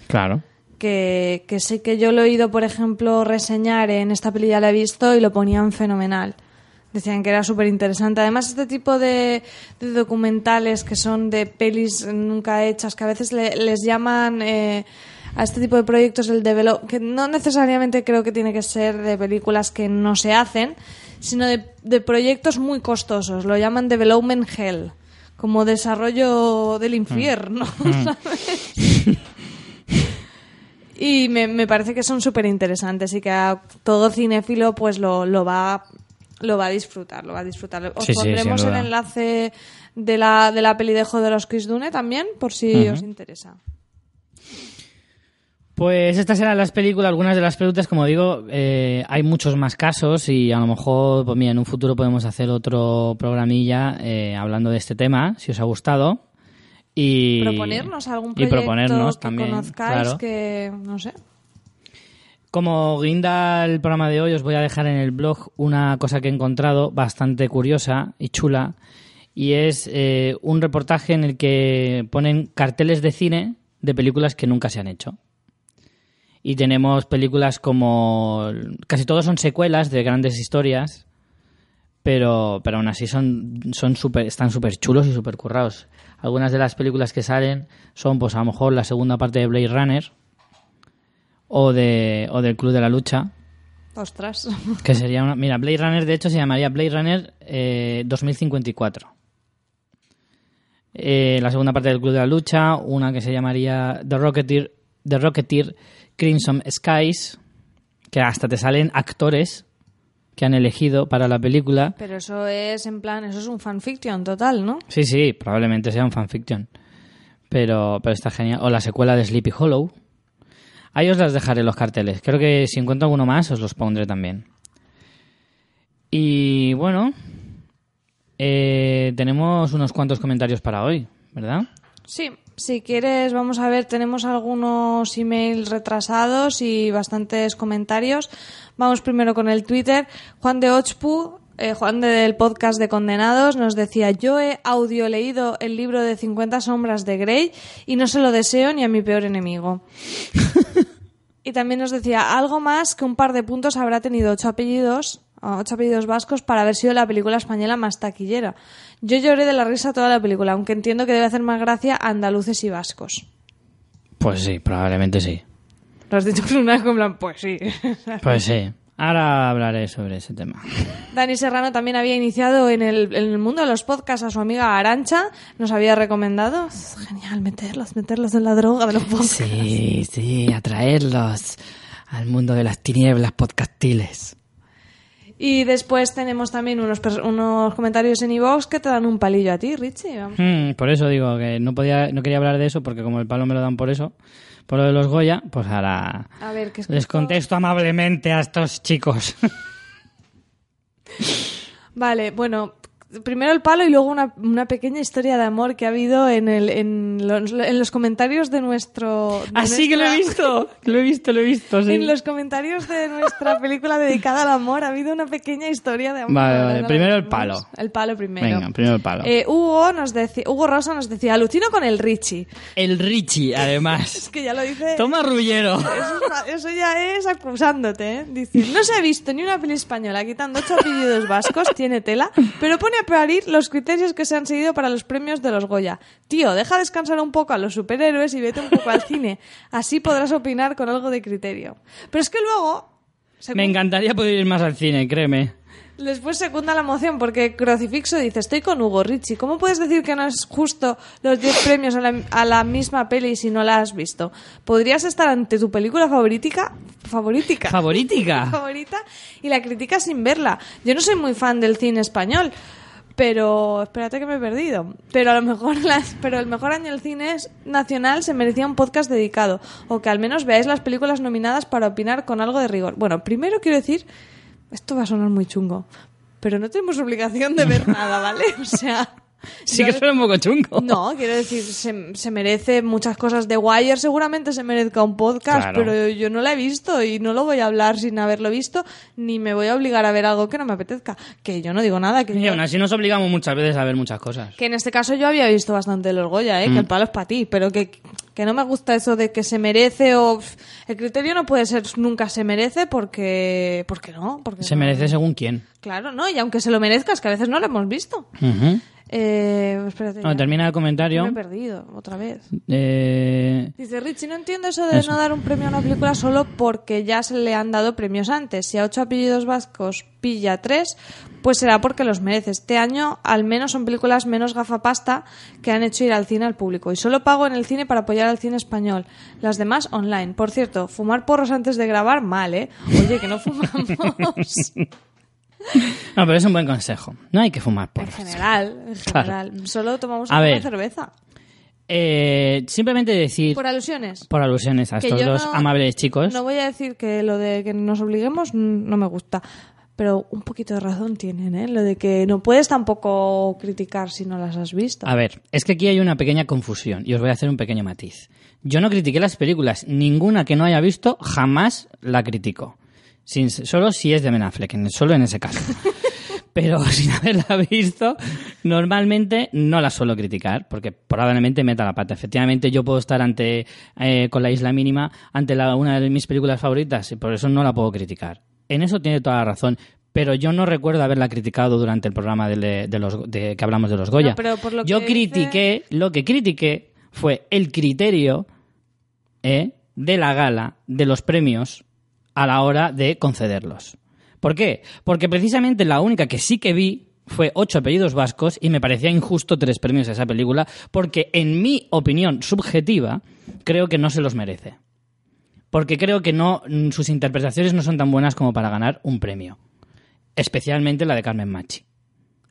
Claro. Que, que sí que yo lo he oído, por ejemplo, reseñar en esta peli ya la he visto y lo ponían fenomenal. Decían que era súper interesante. Además, este tipo de, de documentales que son de pelis nunca hechas, que a veces le- les llaman eh, a este tipo de proyectos el develop, que no necesariamente creo que tiene que ser de películas que no se hacen, sino de, de proyectos muy costosos. Lo llaman development hell, como desarrollo del infierno. [LAUGHS] ¿sabes? Y me, me parece que son súper interesantes y que a todo cinéfilo pues lo, lo va lo va a disfrutar, lo va a disfrutar. Os Sí, pondremos el enlace de la, de la peli de Jodorowsky's Dune también, por si os interesa. Pues estas eran las películas, algunas de las preguntas, como digo, eh, hay muchos más casos y a lo mejor, pues mira, en un futuro podemos hacer otro programilla eh, hablando de este tema, si os ha gustado. Y Proponernos algún y proyecto proponernos que también, conozcáis claro. que, no sé. Como guinda el programa de hoy, os voy a dejar en el blog una cosa que he encontrado bastante curiosa y chula. Y es eh, un reportaje en el que ponen carteles de cine de películas que nunca se han hecho. Y tenemos películas como. Casi todos son secuelas de grandes historias. Pero, pero aún así son, son super, están súper chulos y súper currados. Algunas de las películas que salen son, pues a lo mejor, la segunda parte de Blade Runner o, de, o del Club de la Lucha, Ostras. que sería una... Mira, Blade Runner de hecho se llamaría Blade Runner eh, 2054. Eh, la segunda parte del Club de la Lucha, una que se llamaría The Rocketeer, The Rocketeer Crimson Skies, que hasta te salen actores que han elegido para la película. Pero eso es en plan, eso es un fanfiction total, ¿no? Sí, sí, probablemente sea un fanfiction. Pero, pero está genial. O la secuela de Sleepy Hollow. Ahí os las dejaré los carteles. Creo que si encuentro alguno más os los pondré también. Y bueno, eh, tenemos unos cuantos comentarios para hoy, ¿verdad? Sí, si quieres, vamos a ver, tenemos algunos emails retrasados y bastantes comentarios. Vamos primero con el Twitter. Juan de Ochpu, eh, Juan de- del podcast de Condenados, nos decía, yo he audio leído el libro de 50 sombras de Grey y no se lo deseo ni a mi peor enemigo. [LAUGHS] y también nos decía, algo más que un par de puntos habrá tenido ocho apellidos, ocho apellidos vascos para haber sido la película española más taquillera. Yo lloré de la risa toda la película, aunque entiendo que debe hacer más gracia a andaluces y vascos. Pues sí, probablemente sí. Lo has dicho con una vez en plan, pues sí. Pues sí. Ahora hablaré sobre ese tema. Dani Serrano también había iniciado en el, en el mundo de los podcasts a su amiga Arancha. Nos había recomendado. Genial meterlos, meterlos en la droga de los podcasts. Sí, sí, atraerlos al mundo de las tinieblas podcastiles. Y después tenemos también unos, unos comentarios en iVoox que te dan un palillo a ti, Richie. Vamos. Hmm, por eso digo que no podía, no quería hablar de eso porque como el palo me lo dan por eso, por lo de los Goya, pues ahora A ver, les esto- contesto amablemente a estos chicos. [LAUGHS] Vale, bueno, primero el palo y luego una, una pequeña historia de amor que ha habido en, el, en, los, en los comentarios de nuestro... de Así que lo he visto, lo he visto, lo he visto. sí. [LAUGHS] En los comentarios de nuestra película dedicada al amor ha habido una pequeña historia de amor. Vale, vale, primero el palo. El palo primero. Venga, primero el palo. Eh, Hugo, nos decía, Hugo Rosa nos decía, alucino con el Richie. El Richie, [LAUGHS] además. Es que ya lo dice... Toma rullero. Eso, es- eso ya es acusándote, ¿eh? Dice, no se ha visto ni una peli española quitando ocho apellidos vascos, tiene tela, pero pone a parir los criterios que se han seguido para los premios de los Goya. Tío, deja descansar un poco a los superhéroes y vete un poco al cine. Así podrás opinar con algo de criterio. Pero es que luego... Me encantaría poder ir más al cine, créeme. Después secunda la moción porque Crucifixo dice, estoy con Hugo Richie, ¿cómo puedes decir que no es justo los 10 premios a la, a la misma peli si no la has visto? ¿Podrías estar ante tu película favoritica? Favoritica. Favorítica. [LAUGHS] favorita y la criticas sin verla. Yo no soy muy fan del cine español, pero espérate que me he perdido. Pero a lo mejor [LAUGHS] las, pero el mejor año del cine nacional se merecía un podcast dedicado o que al menos veáis las películas nominadas para opinar con algo de rigor. Bueno, primero quiero decir, esto va a sonar muy chungo, pero no tenemos obligación de ver [LAUGHS] nada, ¿vale? O sea, [LAUGHS] Sí que suena un poco chungo. [LAUGHS] no, quiero decir, se, se merece muchas cosas. de Wire seguramente se merezca un podcast, Claro. pero yo no la he visto y no lo voy a hablar sin haberlo visto, ni me voy a obligar a ver algo que no me apetezca. Que yo no digo nada, que, Y yo- aún así nos obligamos muchas veces a ver muchas cosas. que en este caso yo había visto bastante el Goya, ¿eh? Mm. que el palo es para ti, pero que, que no me gusta eso de que se merece o... El criterio no puede ser nunca se merece porque... porque no, porque Se no. merece según quién. Claro, ¿no? Y aunque se lo merezcas, que a veces no lo hemos visto. Eh, espérate. Termina el comentario. Me he perdido, otra vez. Eh, Dice Richie, no entiendo eso de no dar un premio a una película solo porque ya se le han dado premios antes. Si a ocho apellidos vascos pilla tres, pues será porque los merece. Este año al menos son películas menos gafapasta que han hecho ir al cine al público. Y solo pago en el cine para apoyar al cine español. Las demás online. Por cierto, fumar porros antes de grabar, mal, ¿eh? Oye, que no fumamos. [LAUGHS] No, pero es un buen consejo. No hay que fumar en porros. general, en Claro. general. Solo tomamos A una ver. cerveza. Eh, simplemente decir, Por alusiones. por alusiones a que estos dos no- amables chicos, No voy a decir que lo de que nos obliguemos no me gusta, pero un poquito de razón tienen, ¿eh? Lo de que no puedes tampoco criticar si no las has visto. A ver, es que aquí hay una pequeña confusión y os voy a hacer un pequeño matiz. Yo no critiqué las películas, ninguna que no haya visto jamás la critico. Sin, solo si es de Ben Affleck, en- solo en ese caso. [LAUGHS] Pero [LAUGHS] sin haberla visto, normalmente no la suelo criticar, porque probablemente meta la pata. Efectivamente, yo puedo estar ante eh, con la isla mínima ante la, una de mis películas favoritas y por eso no la puedo criticar. En eso tiene toda la razón. Pero yo no recuerdo haberla criticado durante el programa de, de los, de- que hablamos de los Goya. No, pero por lo yo que critiqué, lo que critiqué fue el criterio eh, de la gala, de los premios, a la hora de concederlos. ¿Por qué? Porque precisamente la única que sí que vi fue Ocho apellidos vascos y me parecía injusto tres premios a esa película porque en mi opinión subjetiva creo que no se los merece. Porque creo que no sus interpretaciones no son tan buenas como para ganar un premio. Especialmente la de Carmen Machi.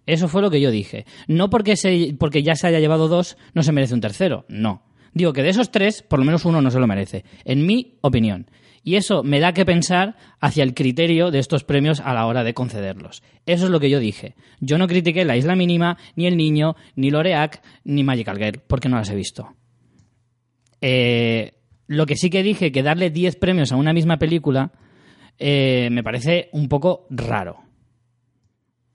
Eso fue lo que yo dije. No porque, se, porque ya se haya llevado dos, no se merece un tercero. No. Digo que de esos tres, por lo menos uno no se lo merece. En mi opinión. Y eso me da que pensar hacia el criterio de estos premios a la hora de concederlos. Eso es lo que yo dije. Yo no critiqué La Isla Mínima, ni El Niño, ni Loreac, ni Magical Girl, porque no las he visto. Eh, lo que sí que dije, que darle 10 premios a una misma película, eh, me parece un poco raro.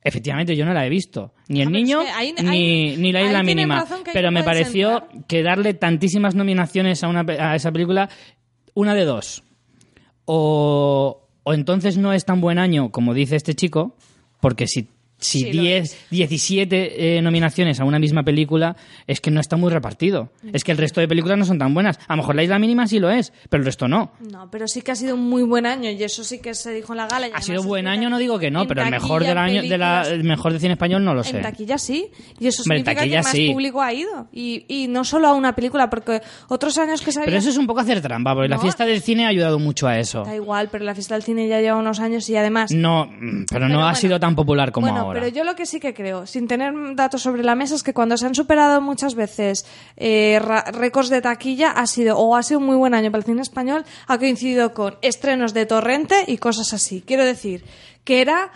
Efectivamente, yo no la he visto. Ni El Ah, Niño, ahí- ni, ahí- ni La Isla Mínima. Pero me pareció entrar. que darle tantísimas nominaciones a, una, a esa película, una de dos. O, o entonces no es tan buen año como dice este chico, porque si si Sí, lo 10, 17 eh, nominaciones a una misma película, es que no está muy repartido. Es que el resto de películas no son tan buenas. A lo mejor La Isla Mínima sí lo es, pero el resto no. No, pero sí que ha sido un muy buen año y eso sí que se dijo en la gala. Ha sido buen año, no digo que no, pero el mejor del año, de la, películas- el mejor de cine español no lo sé. En taquilla sí, y eso Hombre, significa que más sí. público ha ido. Y, y no solo a una película, porque otros años que se Pero eso es un poco hacer trampa, porque la fiesta del cine ha ayudado mucho a eso. Da igual, pero la fiesta del cine ya lleva unos años y además... No, mm, pero no ha sido tan popular como bueno, ahora. Pero yo lo que sí que creo, sin tener datos sobre la mesa, es que cuando se han superado muchas veces eh, récords de taquilla, ha sido o ha sido un muy buen año para el cine español, ha coincidido con estrenos de torrente y cosas así. Quiero decir que era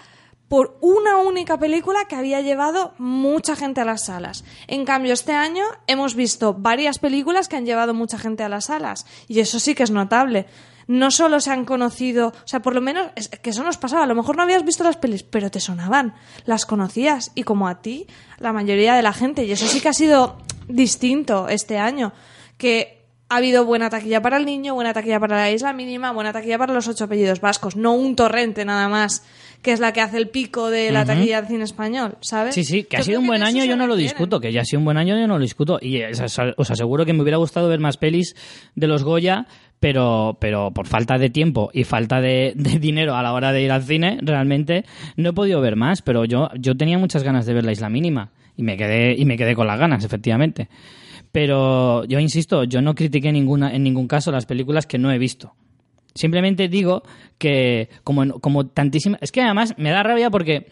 por una única película que había llevado mucha gente a las salas. En cambio, este año hemos visto varias películas que han llevado mucha gente a las salas y eso sí que es notable no solo se han conocido, o sea, por lo menos, es que eso nos pasaba, a lo mejor no habías visto las pelis, pero te sonaban, las conocías, y como a ti, la mayoría de la gente, y eso sí que ha sido distinto este año, que ha habido buena taquilla para el niño, buena taquilla para la isla mínima, buena taquilla para los ocho apellidos vascos, no un torrente nada más, que es la que hace el pico de la taquilla del cine español, ¿sabes? Sí, sí, que ha sido un buen año, yo no lo discuto. Que ya ha sido un buen año, yo no lo discuto. Y os aseguro que me hubiera gustado ver más pelis de los Goya, pero, pero por falta de tiempo y falta de, dinero a la hora de ir al cine, realmente no he podido ver más. Pero yo, yo tenía muchas ganas de ver La Isla Mínima y me quedé, y me quedé con las ganas, efectivamente. Pero yo insisto, yo no critiqué ninguna, en ningún caso las películas que no he visto. Simplemente digo que como, como tantísimas... Es que además me da rabia porque...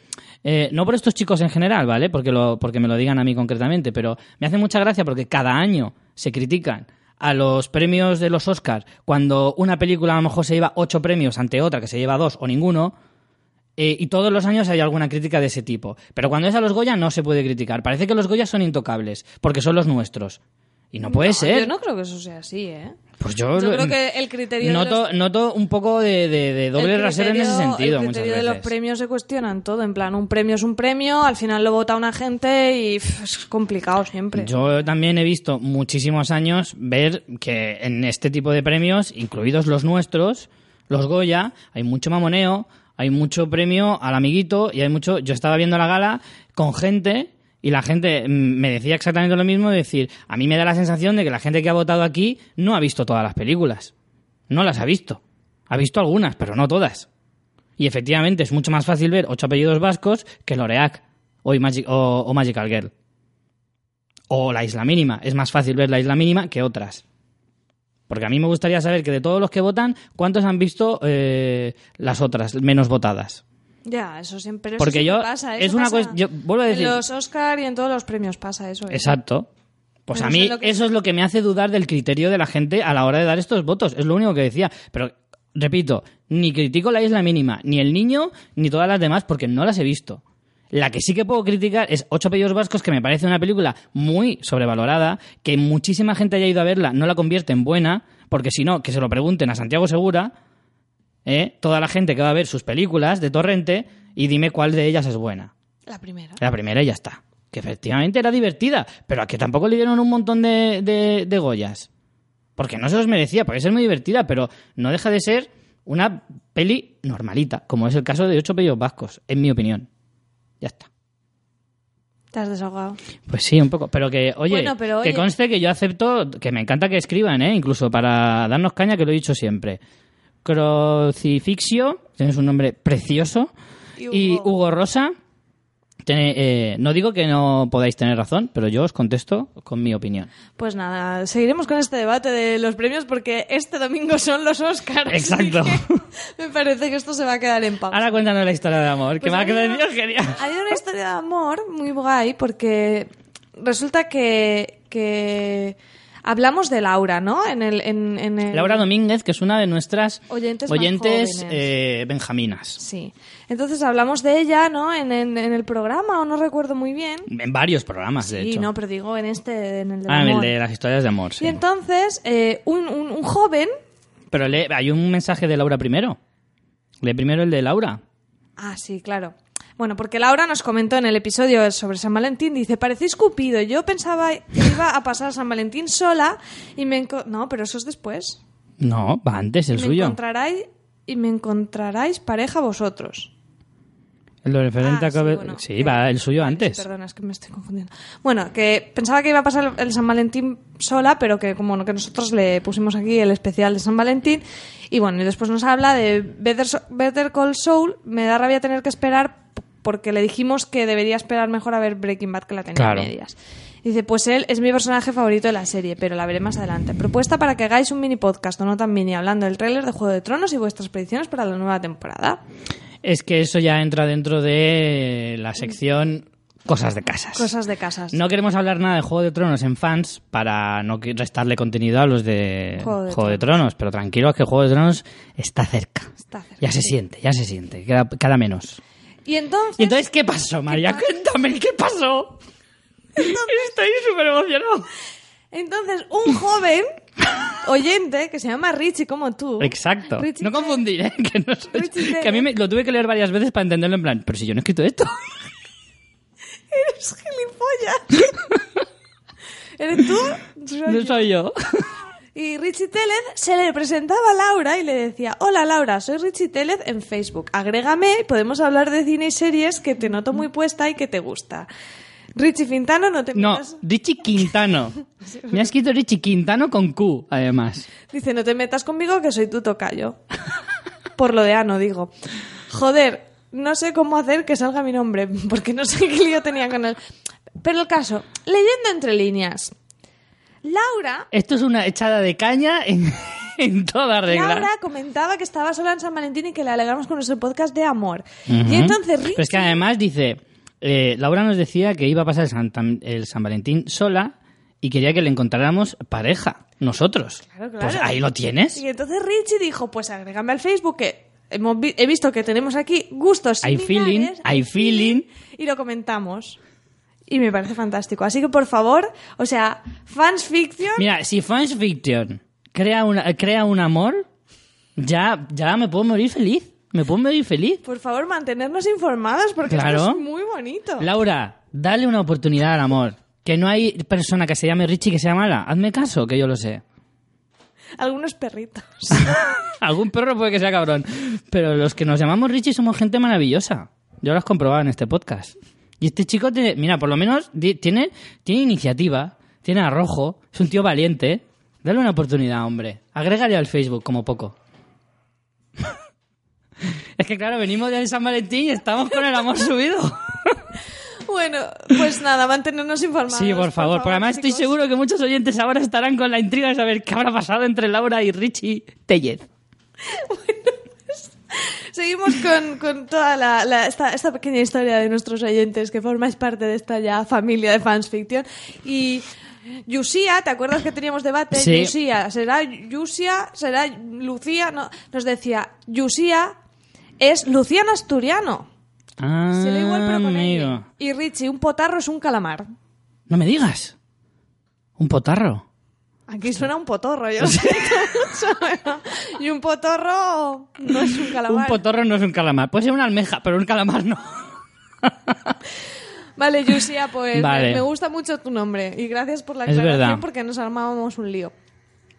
eh, no por estos chicos en general, ¿vale? Porque, lo, porque me lo digan a mí concretamente, pero me hace mucha gracia porque cada año se critican a los premios de los Oscars cuando una película a lo mejor se lleva ocho premios ante otra que se lleva dos o ninguno. eh, y todos los años hay alguna crítica de ese tipo. Pero cuando es a los Goya no se puede criticar. Parece que los Goya son intocables, porque son los nuestros. Y no puede ser. Yo no creo que eso sea así, ¿eh? Pues yo, Yo creo que el criterio de noto, los- noto un poco de, de- de doble rasero en ese sentido El criterio de los premios se cuestionan todo. En plan, un premio es un premio, al final lo vota una gente y pff, es complicado siempre. Yo también he visto muchísimos años ver que en este tipo de premios, incluidos los nuestros, los Goya, hay mucho mamoneo, hay mucho premio al amiguito y hay mucho... Yo estaba viendo la gala con gente y la gente mm, me decía exactamente lo mismo, de decir, a mí me da la sensación de que la gente que ha votado aquí no ha visto todas las películas. No las ha visto. Ha visto algunas, pero no todas. Y efectivamente es mucho más fácil ver ocho apellidos vascos que Loreac o, o- o Magical Girl. O la isla mínima. Es más fácil ver la isla mínima que otras. Porque a mí me gustaría saber que de todos los que votan, ¿cuántos han visto eh, las otras menos votadas? Ya, eso siempre, eso Porque siempre yo- pasa. es eso una pasa. cues- yo vuelvo a decir- En los Oscar y en todos los premios pasa eso. ¿eh? Exacto. Pues Pero a eso mí es que- eso es lo que me hace dudar del criterio de la gente a la hora de dar estos votos. Es lo único que decía. Pero, repito, ni critico la isla mínima, ni el niño, ni todas las demás, porque no las he visto. La que sí que puedo criticar es Ocho apellidos vascos, que me parece una película muy sobrevalorada, que muchísima gente haya ido a verla, no la convierte en buena, porque si no, que se lo pregunten a Santiago Segura, ¿eh? toda la gente que va a ver sus películas de Torrente, y dime cuál de ellas es buena. La primera. La primera y ya está. Que efectivamente era divertida, pero a que tampoco le dieron un montón de, de, de Goyas. Porque no se los merecía, puede ser muy divertida, pero no deja de ser una peli normalita, como es el caso de Ocho Pellos Vascos, en mi opinión. Ya está. Te has desahogado. Pues sí, un poco. Pero que, oye, Bueno, pero que oye- conste que yo acepto, que me encanta que escriban, ¿eh? Incluso para darnos caña, que lo he dicho siempre. Crucifixio, tienes un nombre precioso. Y Y Hugo. Rosa, eh, no digo que no podáis tener razón, pero yo os contesto con mi opinión. Pues nada, seguiremos con este debate de los premios porque este domingo son los Oscars. Exacto. [LAUGHS] me parece que esto se va a quedar en pausa. Ahora cuéntanos la historia de amor, que Pues me ha quedado genial. [LAUGHS] Ha habido una historia de amor muy guay porque resulta que, que hablamos de Laura, ¿no? En el, en, en el- Laura Domínguez, que es una de nuestras Oyentes oyentes eh, benjaminas. Sí. Entonces hablamos de ella, ¿no? En, en- el programa, o no recuerdo muy bien. En varios programas, de Sí, hecho. no, pero digo en este, en el de ah, en el de las historias de amor, sí. Y entonces, eh, un, un- un joven... Pero lee- hay un mensaje de Laura primero. Lee primero el de Laura. Ah, sí, claro. Bueno, porque Laura nos comentó en el episodio sobre San Valentín, dice, parecéis Cupido. Yo pensaba que iba a pasar San Valentín sola y me... No, pero eso es después. No, va antes el me suyo. encontraráis y me encontraráis pareja vosotros. Lo referente Ah, a sí, Cobe- bueno, sí, que- va el suyo vale, antes. sí, perdona, es que me estoy confundiendo. Bueno, que pensaba que iba a pasar el San Valentín sola, pero que como que nosotros le pusimos aquí el especial de San Valentín. Y bueno, y después nos habla de Better, So- Better Call Saul. Me da rabia tener que esperar porque le dijimos que debería esperar mejor a ver Breaking Bad que la tenía Claro. medias. Dice, pues él es mi personaje favorito de la serie, pero la veré más adelante. Propuesta para que hagáis un mini podcast o no tan mini hablando del tráiler de Juego de Tronos y vuestras predicciones para la nueva temporada. Es que eso ya entra dentro de la sección cosas de casas. Cosas de casas. No queremos hablar nada de Juego de Tronos en fans para no restarle contenido a los de Juego de Juego de Tronos, pero tranquilos que Juego de Tronos está cerca. Está cerca, Ya se siente, ya se siente, cada, cada menos. Y entonces... ¿Y entonces qué pasó, María? Cuéntame, ¿qué pasó? Estoy súper emocionado. Entonces, un joven oyente que se llama Richie como tú. Exacto. Richie no confundir, ¿eh? Que, no soy- Richie que a mí me- lo tuve que leer varias veces para entenderlo en plan, pero si yo no he escrito esto. [LAUGHS] Eres gilipollas. [LAUGHS] ¿Eres tú? Soy No yo. soy yo. Y Richie Tellez se le presentaba a Laura y le decía, hola Laura, soy Richie Tellez en Facebook. Agrégame y podemos hablar de cine y series que te noto muy puesta y que te gusta. Richie Fintano, no te No, metas... Richie Quintano. [LAUGHS] Me ha escrito Richie Quintano con Q, además. Dice, no te metas conmigo que soy tu tocayo. Por lo de Ano, digo. Joder, no sé cómo hacer que salga mi nombre, [LAUGHS] porque no sé qué lío tenía con él. Pero el caso, leyendo entre líneas, Laura, Esto es una echada de caña en, [LAUGHS] en toda regla. Laura comentaba que estaba sola en San Valentín y que le alegramos con nuestro podcast de amor. Y entonces Richie... Pero es que además dice, eh, Laura nos decía que iba a pasar el San, el San Valentín sola y quería que le encontráramos pareja, nosotros. Claro, claro. Pues ahí lo tienes. Y entonces Richie dijo, pues agrégame al Facebook que hemos vi- he visto que tenemos aquí gustos similares. feeling, I feeling. Y lo comentamos. Y me parece fantástico. Así que, por favor, o sea, fans fiction... Mira, si Fans Fiction crea, una, crea un amor, ya, ya me puedo morir feliz. Me puedo morir feliz. Por favor, mantenernos informados porque Claro. esto es muy bonito. Laura, dale una oportunidad al amor. Que no hay persona que se llame Richie que sea mala. Hazme caso, que yo lo sé. Algunos perritos. [LAUGHS] Algún perro puede que sea cabrón. Pero los que nos llamamos Richie somos gente maravillosa. Yo lo has comprobado en este podcast. Y este chico, tiene, mira, por lo menos tiene, tiene iniciativa, tiene arrojo, es un tío valiente. Dale una oportunidad, hombre. Agrégale al Facebook como poco. [LAUGHS] es que claro, venimos de San Valentín y estamos con el amor subido. [LAUGHS] bueno, pues nada, mantenernos informados. Sí, por favor. Porque además estoy seguro que muchos oyentes ahora estarán con la intriga de saber qué habrá pasado entre Laura y Richie Tellez. [LAUGHS] Seguimos con, con toda la, la- esta, esta pequeña historia de nuestros oyentes que formáis parte de esta ya familia de fans fiction. Y Yusia, ¿te acuerdas que teníamos debate? Sí. Yusia, ¿será Yusia? ¿Será Lucía? No, nos decía, Yusia es Luciano Asturiano. Ah, Se lee igual pero con amigo. ella. Y Richie, un potarro es un calamar. No me digas. Un potarro. Aquí suena un potorro, yo [LAUGHS] siento mucho, [LAUGHS] Y un potorro no es un calamar. Un potorro no es un calamar. Puede ser una almeja, pero un calamar no. [LAUGHS] Vale, Yusia, pues me- Vale. Me, gusta mucho tu nombre. Y gracias por la aclaración porque nos armábamos un lío.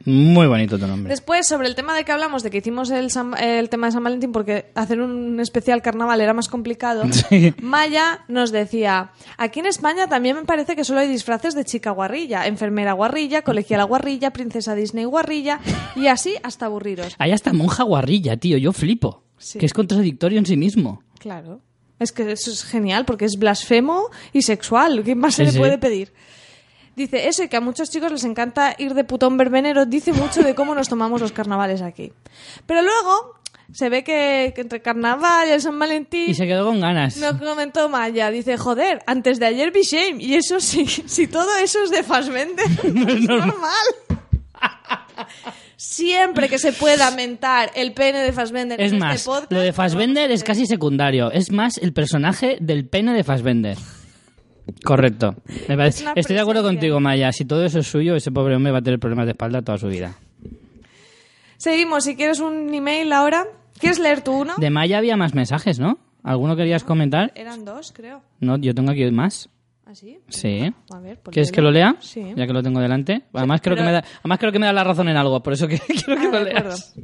Muy bonito tu nombre. Después, sobre el tema de que hablamos, de que hicimos el, San- el tema de San Valentín porque hacer un especial carnaval era más complicado, [LAUGHS] Sí. Maya nos decía, aquí en España también me parece que solo hay disfraces de chica guarrilla, enfermera guarrilla, colegiala guarrilla, princesa Disney guarrilla y así hasta aburriros. Hay hasta monja guarrilla, tío. Yo flipo. Sí. Que es contradictorio en sí mismo. Claro. Es que eso es genial porque es blasfemo y sexual. ¿Qué más se le puede pedir? Dice, eso y que a muchos chicos les encanta ir de putón verbenero, dice mucho de cómo nos tomamos los carnavales aquí. Pero luego se ve que, que entre carnaval y el San Valentín Y se quedó con ganas. nos comentó Maya, dice, joder, antes de ayer vi Shame y eso sí, si todo eso es de Fassbender, [LAUGHS] no es normal. Siempre que se pueda mentar el pene de Fassbender Es en más, este podcast, lo de Fassbender es casi secundario. Es más el personaje del pene de Fassbender. Correcto. Me parece- una Estoy de acuerdo contigo, Maya. Si todo eso es suyo, ese pobre hombre va a tener problemas de espalda toda su vida. Seguimos, si quieres un email ahora. ¿Quieres leer tú uno? De Maya había más mensajes, ¿no? ¿Alguno querías comentar? Eran dos, creo. No, yo tengo aquí más. ¿Ah, sí? Sí. A ver, pues ¿Quieres que lo lea? Sí. Ya que lo tengo delante. Además, creo, pero- que me da, además creo que me da la razón en algo, por eso que [LAUGHS] quiero que Ah, lo acuerdo. leas.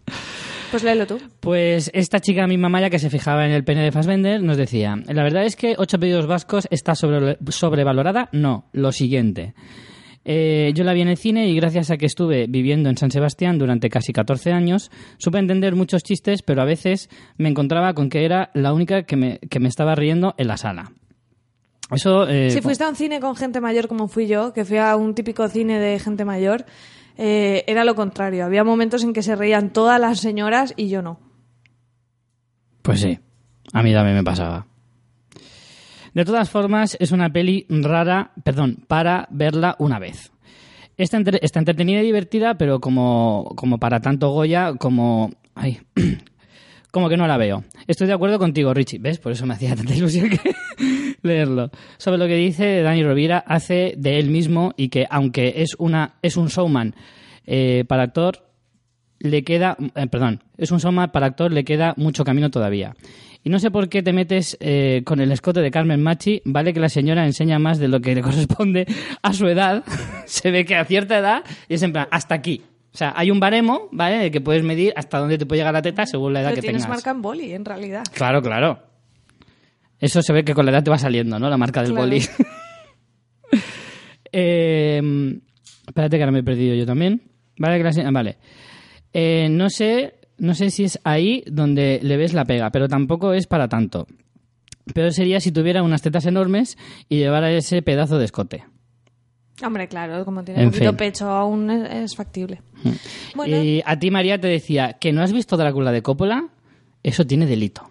Pues léelo tú. Pues esta chica misma Maya que se fijaba en el pene de Fassbender nos decía, la verdad es que Ocho pedidos vascos está sobre- sobrevalorada. No, lo siguiente. Eh, yo la vi en el cine y gracias a que estuve viviendo en San Sebastián durante casi 14 años, supe entender muchos chistes, pero a veces me encontraba con que era la única que me, que me estaba riendo en la sala. Eso... eh, Si fuiste a un cine con gente mayor como fui yo, que fui a un típico cine de gente mayor, eh, era lo contrario. Había momentos en que se reían todas las señoras y yo no. Pues sí, a mí también me pasaba. De todas formas, es una peli rara, perdón, para verla una vez. Está, entre- está entretenida y divertida, pero como, como para tanto Goya, como... Ay, [CLEARS THROAT] como que no la veo. Estoy de acuerdo contigo, Richie. ¿Ves? Por eso me hacía tanta ilusión que [LAUGHS] [LAUGHS] leerlo. Sobre lo que dice Dani Rovira, hace de él mismo y que aunque es, una, es un showman eh, para actor, le queda, eh, perdón, es un showman para actor, le queda mucho camino todavía. Y no sé por qué te metes eh, con el escote de Carmen Machi, vale que la señora enseña más de lo que le [LAUGHS] corresponde a su edad, [LAUGHS] se ve que a cierta edad y es en plan, hasta aquí. O sea, hay un baremo, ¿vale? De que puedes medir hasta dónde te puede llegar la teta según la edad Pero que tienes tengas. marca en boli, en realidad. Claro, claro. Eso se ve que con la edad te va saliendo, ¿no? La marca del Claro. boli. [LAUGHS] Eh, espérate que ahora me he perdido yo también. Vale, se- ah, vale. Eh, no sé, no sé si es ahí donde le ves la pega, pero tampoco es para tanto. Pero sería si tuviera unas tetas enormes y llevara ese pedazo de escote. Hombre, claro, como tiene En poquito fin. pecho aún es, es factible. Bueno, Y a ti, María, te decía que no has visto Drácula de Coppola, eso tiene delito.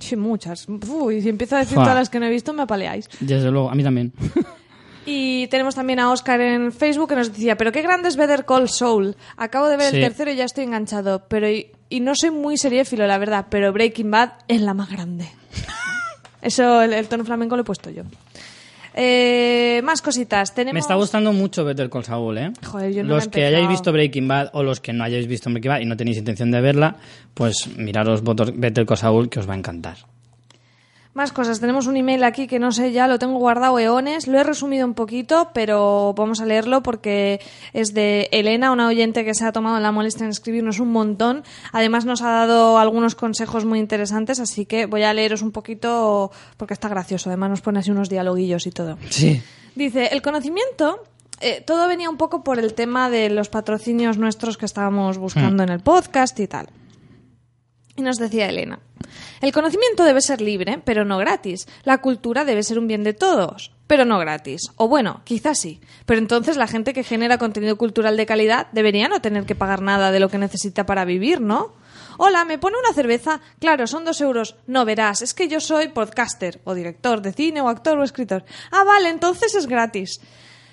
Sí, muchas. Uy, si empiezo a decir Fua. todas las que no he visto, me apaleáis. Desde luego, a mí también. Y tenemos también a Oscar en Facebook que nos decía, pero qué grande es Better Call Saul. Acabo de ver Sí. el tercero y ya estoy enganchado. Pero y, y no soy muy seriéfilo, la verdad, pero Breaking Bad es la más grande. [LAUGHS] Eso, el, el tono flamenco lo he puesto yo. Eh, más cositas. Tenemos... Me está gustando mucho Better Call Saul, ¿eh? Joder, yo no los que hayáis visto Breaking Bad o los que no hayáis visto Breaking Bad y no tenéis intención de verla, pues miraros Better Call Saul que os va a encantar. Más cosas. Tenemos un email aquí que no sé ya, lo tengo guardado eones. Lo he resumido un poquito, pero vamos a leerlo porque es de Elena, una oyente que se ha tomado la molestia en escribirnos un montón. Además nos ha dado algunos consejos muy interesantes, así que voy a leeros un poquito porque está gracioso. Además nos pone así unos dialoguillos y todo. Sí. Dice, el conocimiento, eh, todo venía un poco por el tema de los patrocinios nuestros que estábamos buscando en el podcast y tal. Y nos decía Elena, el conocimiento debe ser libre, pero no gratis. La cultura debe ser un bien de todos, pero no gratis. O bueno, quizás sí. Pero entonces la gente que genera contenido cultural de calidad debería no tener que pagar nada de lo que necesita para vivir, ¿no? Hola, ¿me pone una cerveza? Claro, son dos euros. No verás, es que yo soy podcaster, o director de cine, o actor, o escritor. Ah, vale, entonces es gratis.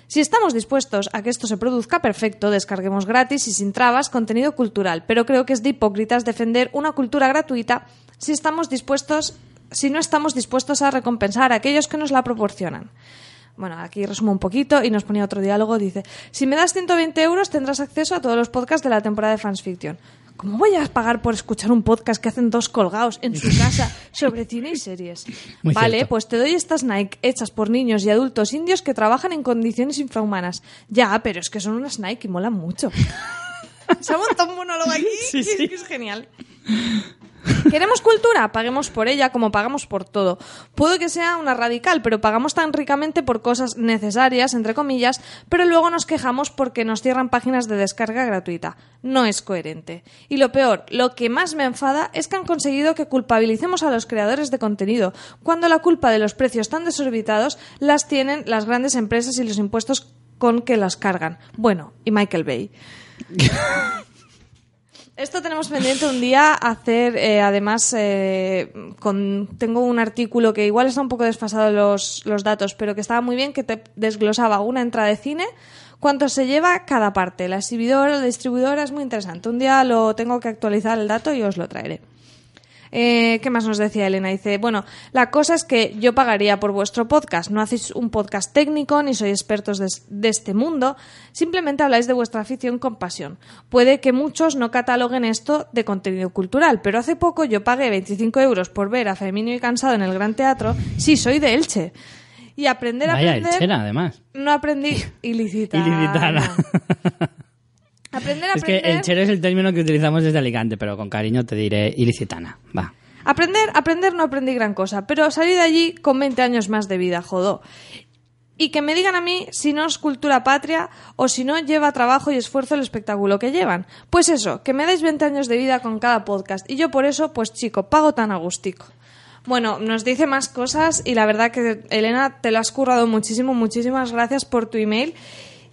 Si estamos dispuestos a que esto se produzca perfecto, descarguemos gratis y sin trabas contenido cultural, pero creo que es de hipócritas defender una cultura gratuita si estamos dispuestos si no estamos dispuestos a recompensar a aquellos que nos la proporcionan. Bueno, aquí resumo un poquito y nos ponía otro diálogo. Dice, si me das 120 euros tendrás acceso a todos los podcasts de la temporada de Fans Fiction. ¿Cómo voy a pagar por escuchar un podcast que hacen dos colgados en su casa sobre cine y series? [LAUGHS] Muy vale, cierto. pues te doy estas Nike hechas por niños y adultos indios que trabajan en condiciones infrahumanas. Ya, pero es que son unas Nike y molan mucho. [LAUGHS] Se ha montado un monólogo aquí Sí, que es- sí. que es genial. ¿Queremos cultura? Paguemos por ella como pagamos por todo. Puede que sea una radical, pero pagamos tan ricamente por cosas necesarias, entre comillas, pero luego nos quejamos porque nos cierran páginas de descarga gratuita. No es coherente. Y lo peor, lo que más me enfada es que han conseguido que culpabilicemos a los creadores de contenido, cuando la culpa de los precios tan desorbitados las tienen las grandes empresas y los impuestos con que las cargan. Bueno, y Michael Bay. [LAUGHS] Esto tenemos pendiente un día hacer, eh, además, eh, con, tengo un artículo que igual está un poco desfasado los, los datos, pero que estaba muy bien, que te desglosaba una entrada de cine, cuánto se lleva cada parte, la exhibidora, la distribuidora, es muy interesante. Un día lo tengo que actualizar el dato y os lo traeré. Eh, ¿Qué más nos decía Elena? Dice, bueno, la cosa es que yo pagaría por vuestro podcast. No hacéis un podcast técnico ni sois expertos de, de este mundo. Simplemente habláis de vuestra afición con pasión. Puede que muchos no cataloguen esto de contenido cultural, pero hace poco yo pagué 25 euros por ver a Femenino y Cansado en el Gran Teatro. Sí, soy de Elche. Y aprender a Vaya, aprender... Elchera, además. No aprendí [LAUGHS] ilicitana. Ilicitana. Aprender, Es que aprender. el chero es el término que utilizamos desde Alicante, pero con cariño te diré ilicitana. Va. Aprender, aprender no aprendí gran cosa, pero salí de allí con 20 años más de vida, jodó. Y que me digan a mí si no es cultura patria o si no lleva trabajo y esfuerzo el espectáculo que llevan. Pues eso, que me dais 20 años de vida con cada podcast y yo por eso, pues chico, pago tan agustico. Bueno, nos dice más cosas y la verdad que Elena te lo has currado muchísimo, muchísimas gracias por tu email.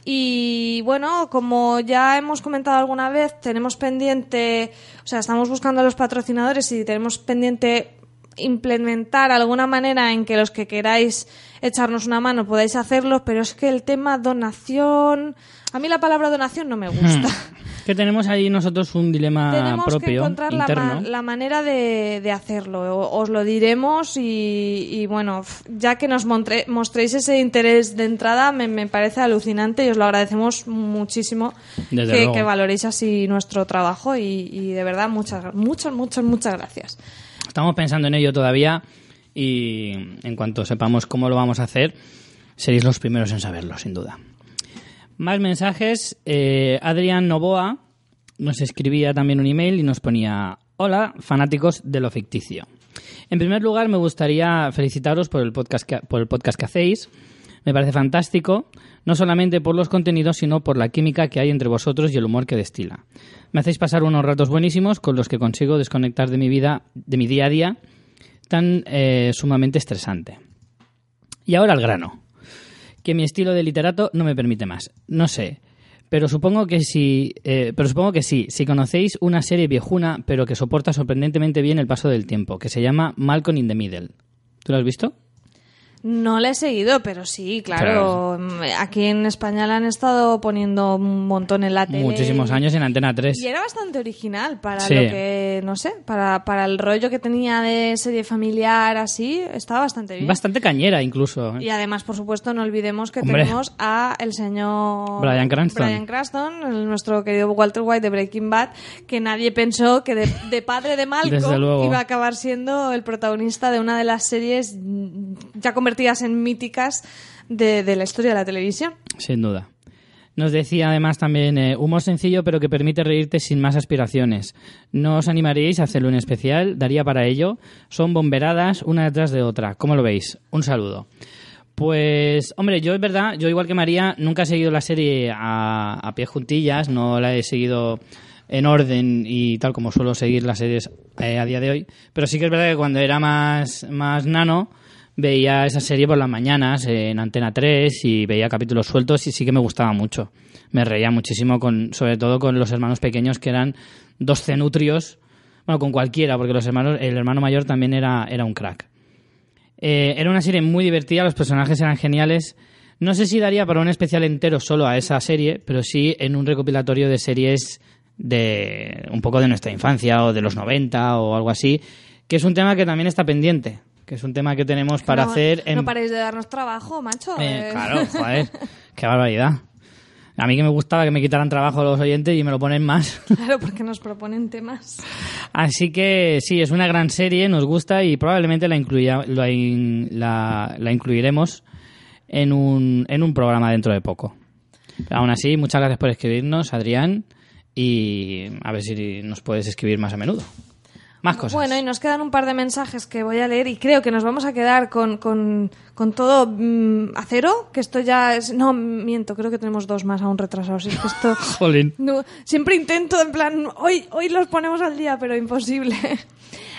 Y bueno, como ya hemos comentado alguna vez, tenemos pendiente, o sea, estamos buscando a los patrocinadores y tenemos pendiente implementar alguna manera en que los que queráis echarnos una mano podáis hacerlo, pero es que el tema donación, a mí la palabra donación no me gusta. [LAUGHS] Que tenemos ahí nosotros un dilema Tenemos que propio, encontrar la, interno. ma- la manera de, de hacerlo. O- Os lo diremos y, y bueno, ya que nos montre- mostréis ese interés de entrada, me, me parece alucinante y os lo agradecemos muchísimo que, que valoréis así nuestro trabajo y, y de verdad muchas, muchas, muchas, muchas gracias. Estamos pensando en ello todavía y en cuanto sepamos cómo lo vamos a hacer, seréis los primeros en saberlo, sin duda. Más mensajes. Eh, Adrián Novoa nos escribía también un email y nos ponía: Hola, fanáticos de lo ficticio. En primer lugar, me gustaría felicitaros por el podcast que, por el podcast que hacéis. Me parece fantástico, no solamente por los contenidos, sino por la química que hay entre vosotros y el humor que destila. Me hacéis pasar unos ratos buenísimos con los que consigo desconectar de mi vida, de mi día a día, tan eh, sumamente estresante. Y ahora al grano. Que mi estilo de literato no me permite más. No sé. Pero supongo que si, eh, pero supongo que sí. Si conocéis una serie viejuna, pero que soporta sorprendentemente bien el paso del tiempo, que se llama Malcolm in the Middle. ¿Tú lo has visto? No la he seguido, pero sí, claro. mm, Aquí en España la han estado poniendo un montón en la tele. Muchísimos y- años en Antena 3. Y era bastante original para Sí. lo que, no sé, para, para el rollo que tenía de serie familiar, así, estaba bastante bien. Bastante cañera incluso. ¿eh? Y además, por supuesto, no olvidemos que Hombre. tenemos a el señor Bryan Cranston. Bryan Cranston, nuestro querido Walter White de Breaking Bad, que nadie pensó que de, de padre de [LAUGHS] Malcolm iba a acabar siendo el protagonista de una de las series ya convertidas en míticas de, de la historia de la televisión. Sin duda. Nos decía además también eh, humor sencillo pero que permite reírte sin más aspiraciones. ¿No os animaríais a hacerlo en especial? ¿Daría para ello? Son bomberadas una detrás de otra. ¿Cómo lo veis? Un saludo. Pues, hombre, yo es verdad, yo igual que María, nunca he seguido la serie a, a pie juntillas, no la he seguido en orden y tal como suelo seguir las series eh, a día de hoy, pero sí que es verdad que cuando era más, más nano veía esa serie por las mañanas en Antena 3 y veía capítulos sueltos y sí que me gustaba mucho. Me reía muchísimo, con, sobre todo con los hermanos pequeños que eran dos cenutrios, bueno, con cualquiera, porque los hermanos, el hermano mayor también era, era un crack. Eh, era una serie muy divertida, los personajes eran geniales. No sé si daría para un especial entero solo a esa serie, pero sí en un recopilatorio de series de un poco de nuestra infancia o de los 90 o algo así, que es un tema que también está pendiente, que es un tema que tenemos para no, hacer en... No paréis de darnos trabajo, macho. Eh, claro, [LAUGHS] joder, qué barbaridad. A mí que me gustaba que me quitaran trabajo los oyentes y me lo ponen más. [LAUGHS] Claro, porque nos proponen temas. Así que sí, es una gran serie, nos gusta y probablemente la, incluya, la, in- la- la incluiremos en un, en un programa dentro de poco. Pero aún así, muchas gracias por escribirnos, Adrián, y a ver si nos puedes escribir más a menudo. Más cosas. Bueno, y nos quedan un par de mensajes que voy a leer y creo que nos vamos a quedar con, con, con todo mm, a cero, que esto ya es... No, miento, creo que tenemos dos más aún retrasados. Es que esto... [LAUGHS] Jolín. No, siempre intento, en plan, hoy, hoy los ponemos al día, pero imposible. [LAUGHS]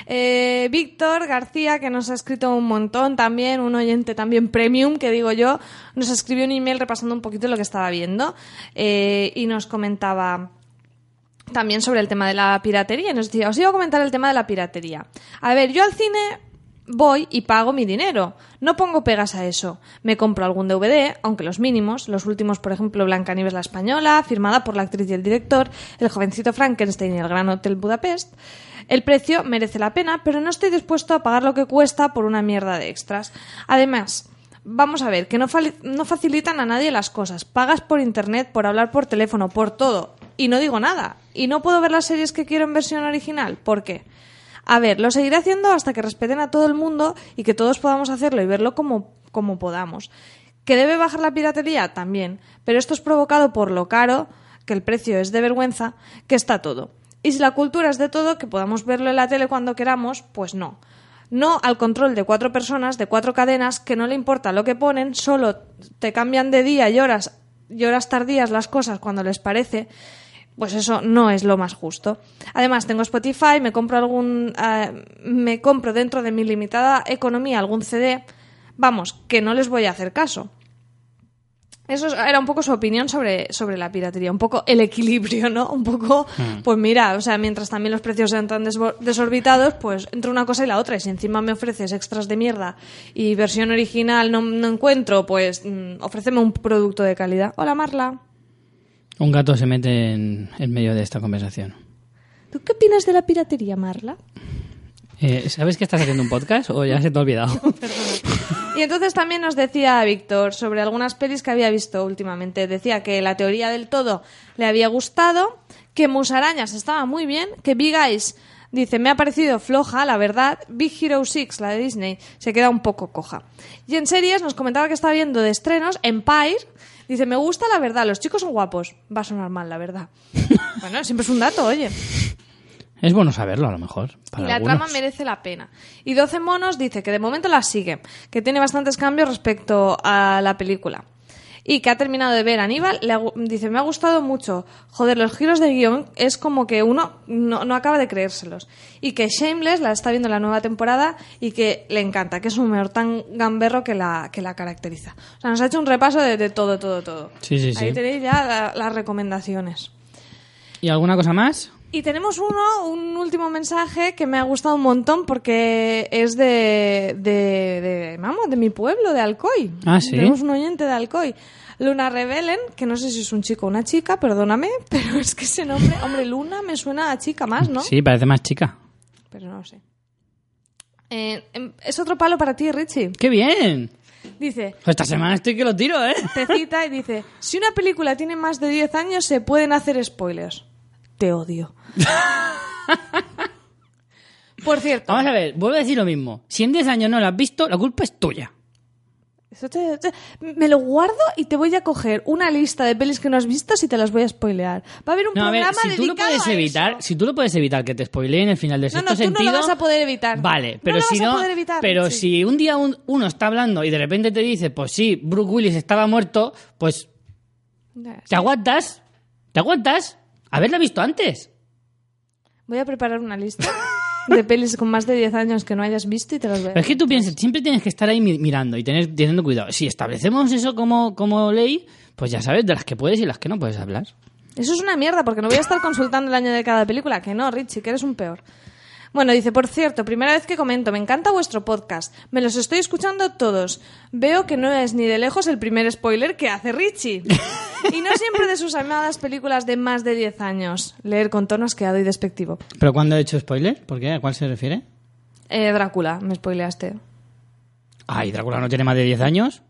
Eh, Víctor García, que nos ha escrito un montón también, un oyente también premium, que digo yo, nos escribió un email repasando un poquito lo que estaba viendo eh, y nos comentaba también sobre el tema de la piratería. Nos decía, os iba a comentar el tema de la piratería. A ver, yo al cine voy y pago mi dinero. No pongo pegas a eso. Me compro algún DVD, aunque los mínimos, los últimos, por ejemplo, Blancanieves la Española, firmada por la actriz y el director, El jovencito Frankenstein y el Gran Hotel Budapest. El precio merece la pena, pero no estoy dispuesto a pagar lo que cuesta por una mierda de extras. Además, Vamos a ver, que no, no facilitan a nadie las cosas. Pagas por internet, por hablar por teléfono, por todo. Y no digo nada. Y no puedo ver las series que quiero en versión original. ¿Por qué? A ver, lo seguiré haciendo hasta que respeten a todo el mundo y que todos podamos hacerlo y verlo como, como podamos. ¿Que debe bajar la piratería? También. Pero esto es provocado por lo caro que el precio es de vergüenza, que está todo. Y si la cultura es de todo, que podamos verlo en la tele cuando queramos, pues no. No al control de cuatro personas, de cuatro cadenas, que no le importa lo que ponen, solo te cambian de día y horas, y horas tardías las cosas cuando les parece. Pues eso no es lo más justo. Además, tengo Spotify, me compro algún. eh, me compro dentro de mi limitada economía algún CD. Vamos, que no les voy a hacer caso. Eso era un poco su opinión sobre, sobre la piratería, un poco el equilibrio, ¿no? Un poco, pues mira, o sea, mientras también los precios sean tan desorbitados, pues entre una cosa y la otra. Y si encima me ofreces extras de mierda y versión original no, no encuentro, pues mm, ofréceme un producto de calidad. Hola, Marla. Un gato se mete en, en medio de esta conversación. ¿Tú qué opinas de la piratería, Marla? Eh, ¿Sabes que estás haciendo un podcast o ya se te ha olvidado? [LAUGHS] Y entonces también nos decía Víctor sobre algunas pelis que había visto últimamente. Decía que la teoría del todo le había gustado, que Musarañas estaba muy bien, que Big Eyes dice me ha parecido floja, la verdad. Big Hero 6, la de Disney, se queda un poco coja. Y en series nos comentaba que estaba viendo de estrenos Empire. Dice, me gusta la verdad, los chicos son guapos. Va a sonar mal, la verdad. [LAUGHS] bueno, siempre es un dato, oye. Es bueno saberlo, a lo mejor. Y Para la algunos. trama merece la pena. Y 12 monos dice que de momento la sigue, que tiene bastantes cambios respecto a la película. Y que ha terminado de ver Aníbal, le ha dice, me ha gustado mucho. Joder, los giros de guion es como que uno no, no acaba de creérselos. Y que Shameless la está viendo en la nueva temporada y que le encanta, que es un humor tan gamberro que la, que la caracteriza. O sea, nos ha hecho un repaso de, de todo, todo, todo. Sí, sí, Ahí sí. tenéis ya la- las recomendaciones. ¿Y alguna cosa más? Y tenemos uno, un último mensaje que me ha gustado un montón porque es de, de, de, vamos, de mi pueblo, de Alcoy. Ah, ¿sí? Tenemos un oyente de Alcoy. Luna Rebelen, que no sé si es un chico o una chica, perdóname, [LAUGHS] pero es que ese nombre, hombre, Luna me suena a chica más, ¿no? Sí, parece más chica. Pero no sé. Eh, em, es otro palo para ti, Richie. ¡Qué bien! Dice, Esta semana estoy que lo tiro, ¿eh? te cita y dice, si una película tiene más de 10 años se pueden hacer spoilers. Te odio. [LAUGHS] Por cierto, Vamos a ver, vuelvo a decir lo mismo. Si en 10 años no lo has visto, la culpa es tuya. Eso te- te- me lo guardo y te voy a coger una lista de pelis que no has visto y te las voy a spoilear. Va a haber un No, a ver, programa si tú lo dedicado puedes a evitar, eso. si tú lo puedes evitar que te spoileen el final de No, sexto no, tú no lo vas a poder evitar. Vale, No pero lo si no, evitar, pero sí. si un día un- uno está hablando y de repente te dice, pues sí, Brooke Willis estaba muerto, pues te aguantas, te aguantas, haberla visto antes. Voy a preparar una lista de pelis con más de 10 años que no hayas visto y te las voy a Pero es que tú piensas, siempre tienes que estar ahí mi- mirando y tener, teniendo cuidado. Si establecemos eso como, como ley, pues ya sabes de las que puedes y las que no puedes hablar. Eso es una mierda, porque no voy a estar consultando el año de cada película. Que no, Richie, que eres un peor. Bueno, dice, por cierto, primera vez que comento, me encanta vuestro podcast. Me los estoy escuchando todos. Veo que no es ni de lejos el primer spoiler que hace Richie. [LAUGHS] Y no siempre de sus amadas películas de más de 10 años. Leer con tono asqueado y despectivo. ¿Pero cuándo he hecho spoiler? ¿Por qué? ¿A cuál se refiere? Eh, Drácula, me spoileaste. Ay, Drácula no tiene más de 10 años.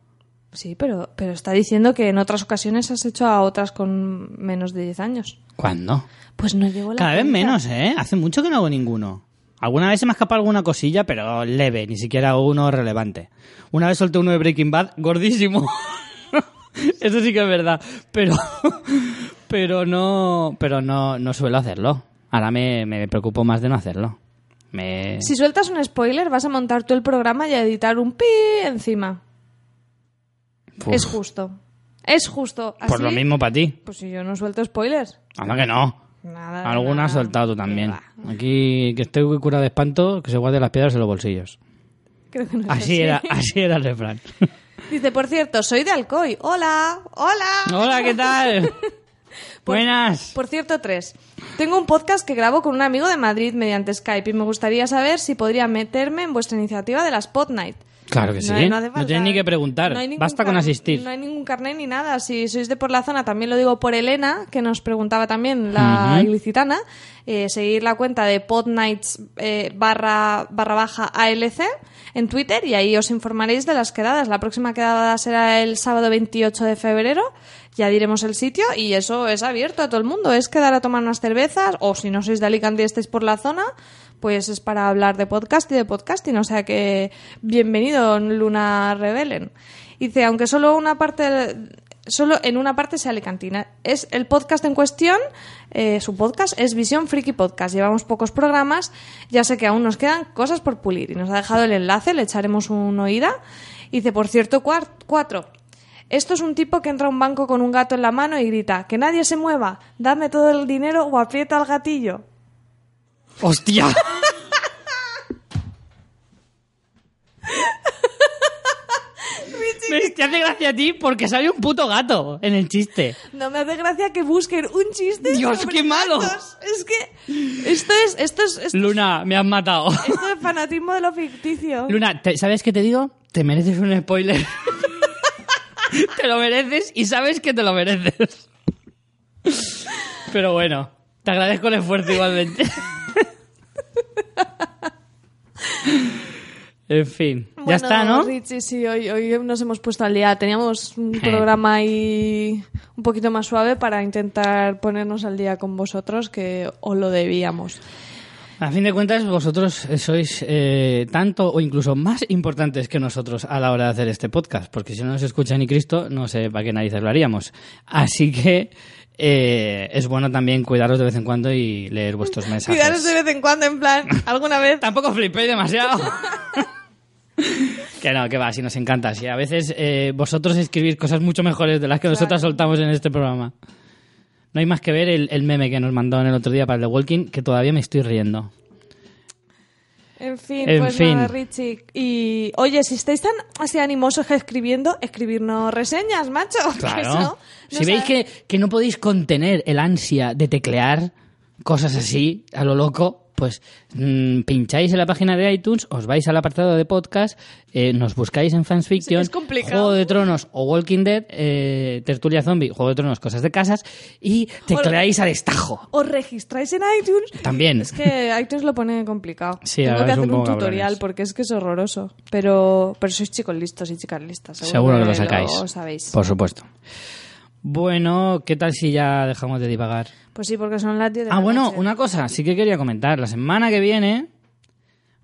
Sí, pero, pero está diciendo que en otras ocasiones has hecho a otras con menos de 10 años. ¿Cuándo? Pues no llevo la Cada vez menos, ¿eh? Hace mucho que no hago ninguno. Alguna vez se me ha escapado alguna cosilla, pero leve, ni siquiera uno relevante. Una vez solté uno de Breaking Bad, gordísimo. [LAUGHS] Eso sí que es verdad. Pero, [LAUGHS] pero no, pero no, no suelo hacerlo. Ahora me, me preocupo más de no hacerlo. Me... Si sueltas un spoiler, vas a montar tú el programa y a editar un pi encima. Uf, Es justo. Es justo. por lo mismo para ti. Pues si yo no suelto spoilers. Anda que no. Nada. Alguna nada. soltado también. Aquí, que estoy curado de espanto, que se guarde las piedras en los bolsillos. Creo que no es Así era, así era el refrán. [LAUGHS] Dice, por cierto, soy de Alcoy. Hola, hola. Hola, ¿qué tal? [LAUGHS] Buenas. Por cierto, tres. Tengo un podcast que grabo con un amigo de Madrid mediante Skype y me gustaría saber si podría meterme en vuestra iniciativa de la Spot Night. Claro que sí. No, hace falta. tienes ni que preguntar. No hay ningún Basta con asistir. No hay ningún carnet ni nada. Si sois de por la zona, también lo digo por Elena, que nos preguntaba también la Ujú. ilicitana. eh, seguir la cuenta de Podnights eh, barra, barra baja ALC en Twitter y ahí os informaréis de las quedadas. La próxima quedada será el sábado 28 de febrero. Ya diremos el sitio y eso es abierto a todo el mundo. Es quedar a tomar unas cervezas o si no sois de Alicante y estáis por la zona, pues es para hablar de podcast y de podcasting. O sea que bienvenido, Luna Rebelen. Dice, aunque solo una parte solo en una parte sale cantina. Es el podcast en cuestión, eh, su podcast es Visión Friki Podcast. Llevamos pocos programas, ya sé que aún nos quedan cosas por pulir y nos ha dejado el enlace, le echaremos una oída. Dice, por cierto, cuatro. Esto es un tipo que entra a un banco con un gato en la mano y grita, que nadie se mueva, dame todo el dinero o aprieta el gatillo. ¡Hostia! Me te hace gracia a ti porque sale un puto gato en el chiste. No me hace gracia que busquen un chiste. Dios, sobre qué malo. gatos. Es que esto es, esto es, esto, Luna, me has matado. esto es fanatismo de lo ficticio. Luna, ¿te- ¿sabes qué te digo? Te mereces un spoiler. [LAUGHS] te lo mereces y sabes que te lo mereces. Pero bueno, te agradezco el esfuerzo igualmente. [LAUGHS] en fin, ya está, ¿no? Richie, sí, hoy, hoy nos hemos puesto al día. Teníamos un programa ahí un poquito más suave para intentar ponernos al día con vosotros, que os lo debíamos. A fin de cuentas, vosotros sois eh, tanto o incluso más importantes que nosotros a la hora de hacer este podcast, porque si no nos escucha ni Cristo, no sé para qué narices lo haríamos. Así que eh, es bueno también cuidaros de vez en cuando y leer vuestros [LAUGHS] mensajes. Cuidaros de vez en cuando, en plan, alguna vez. [LAUGHS] Tampoco flipéis demasiado. [LAUGHS] que no, que va, si nos encanta. Si a veces eh, vosotros escribís cosas mucho mejores de las que nosotras soltamos en este programa. No hay más que ver el, el meme que nos mandaron el otro día para el The Walking, que todavía me estoy riendo. En fin, En pues fin. nada, Richie. Y oye, si estáis tan así animosos escribiendo, escribirnos reseñas, macho. [LAUGHS] Claro. eso no si veis que, que no podéis contener el ansia de teclear cosas así a lo loco, pues mm, pincháis en la página de iTunes, os vais al apartado de podcast, eh, nos buscáis en Fans Fiction, es. Juego de Tronos o Walking Dead, eh, Tertulia Zombie, Juego de Tronos, cosas de casas, y tecleáis a destajo. os registráis en iTunes. También. Es que iTunes lo pone complicado. Sí, Tengo que un hacer un, tutorial cabrones. porque es que es horroroso. Pero, pero sois chicos listos y chicas listas. Seguro, Seguro que lo sacáis. Lo sabéis. Por supuesto. Bueno, ¿qué tal si ya dejamos de divagar? Pues sí, porque son las 10 de Ah, la bueno, noche. una cosa, sí que quería comentar. La semana que viene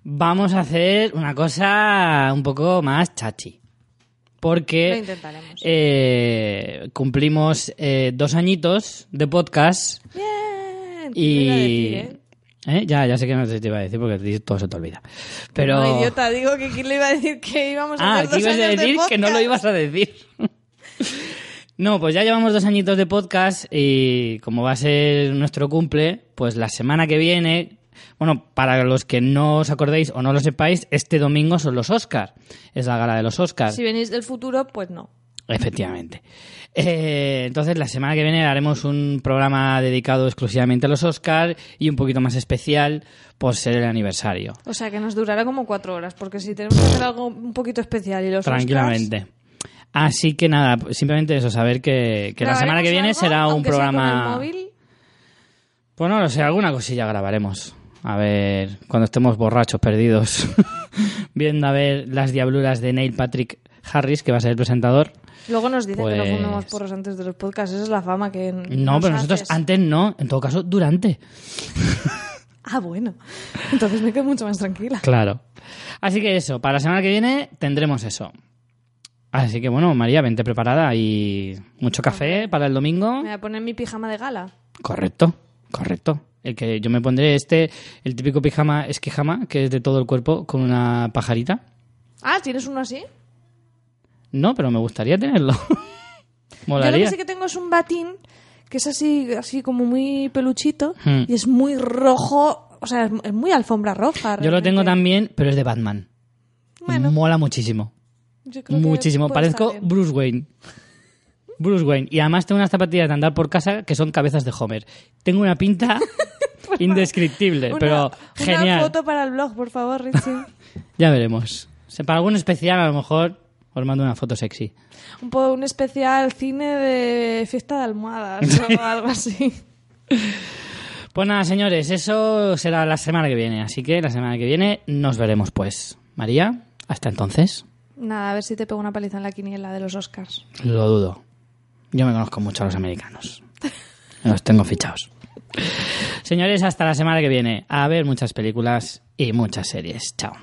vamos a hacer una cosa un poco más chachi. Lo Porque intentaremos. eh, cumplimos eh, dos añitos de podcast Bien. y... Lo iba a decir, ¿eh? ¿Eh? Ya, ya sé que no te iba a decir porque todo se te olvida. Pero... No, idiota, digo que quién le iba a decir que íbamos a Ah, hacer que dos ibas a años de decir que no lo podcast. ibas a decir. [LAUGHS] No, pues ya llevamos dos añitos de podcast y como va a ser nuestro cumple, pues la semana que viene, bueno, para los que no os acordéis o no lo sepáis, este domingo son los Oscars. Es la gala de los Oscars. Si venís del futuro, pues no. Efectivamente. Eh, entonces, la semana que viene haremos un programa dedicado exclusivamente a los Oscars y un poquito más especial por ser el aniversario. O sea, que nos durará como cuatro horas, porque si tenemos que hacer algo un poquito especial y los Tranquilamente. Así que nada, simplemente eso, saber que, que la semana que viene ¿grabaremos será un sea programa... el móvil? Pues no lo sé, alguna cosilla grabaremos. A ver, cuando estemos borrachos, perdidos, [LAUGHS] viendo a ver las diabluras de Neil Patrick Harris, que va a ser el presentador. Luego nos dicen que Pues- no fumemos porros antes de los podcasts. Esa es la fama que No, pero nosotros haces. antes no, en todo caso durante. [LAUGHS] Ah, bueno. Entonces me quedo mucho más tranquila. Claro. Así que eso, para la semana que viene tendremos eso. Así que bueno, María, vente preparada y mucho café para el domingo. Me voy a poner mi pijama de gala. Correcto, correcto. El que yo me pondré este, el típico pijama esquijama, que es de todo el cuerpo con una pajarita. Ah, ¿tienes uno así? No, pero me gustaría tenerlo. [LAUGHS] Yo lo que sí que tengo es un batín que es así, así como muy peluchito Hmm. y es muy rojo. O sea, es, muy alfombra roja. Yo lo tengo también, pero es de Batman. Bueno. Mola muchísimo. Yo creo que Muchísimo. Parezco. Bruce Wayne. Bruce Wayne. Y además tengo unas zapatillas de andar por casa que son cabezas de Homer. Tengo una pinta [LAUGHS] indescriptible, Una- pero genial. Una foto para el blog, por favor, Richie. [LAUGHS] Ya veremos. Para algún especial, a lo mejor os mando una foto sexy. un, po- un especial cine de fiesta de almohadas o [LAUGHS] algo así. Pues nada, señores, eso será la semana que viene. Así que la semana que viene nos veremos, pues. María, hasta entonces. Nada, a ver si te pego una paliza en la quiniela de los Oscars. Lo dudo. Yo me conozco mucho a los americanos. [LAUGHS] Los tengo fichados. Señores, hasta la semana que viene. A ver muchas películas y muchas series. Chao.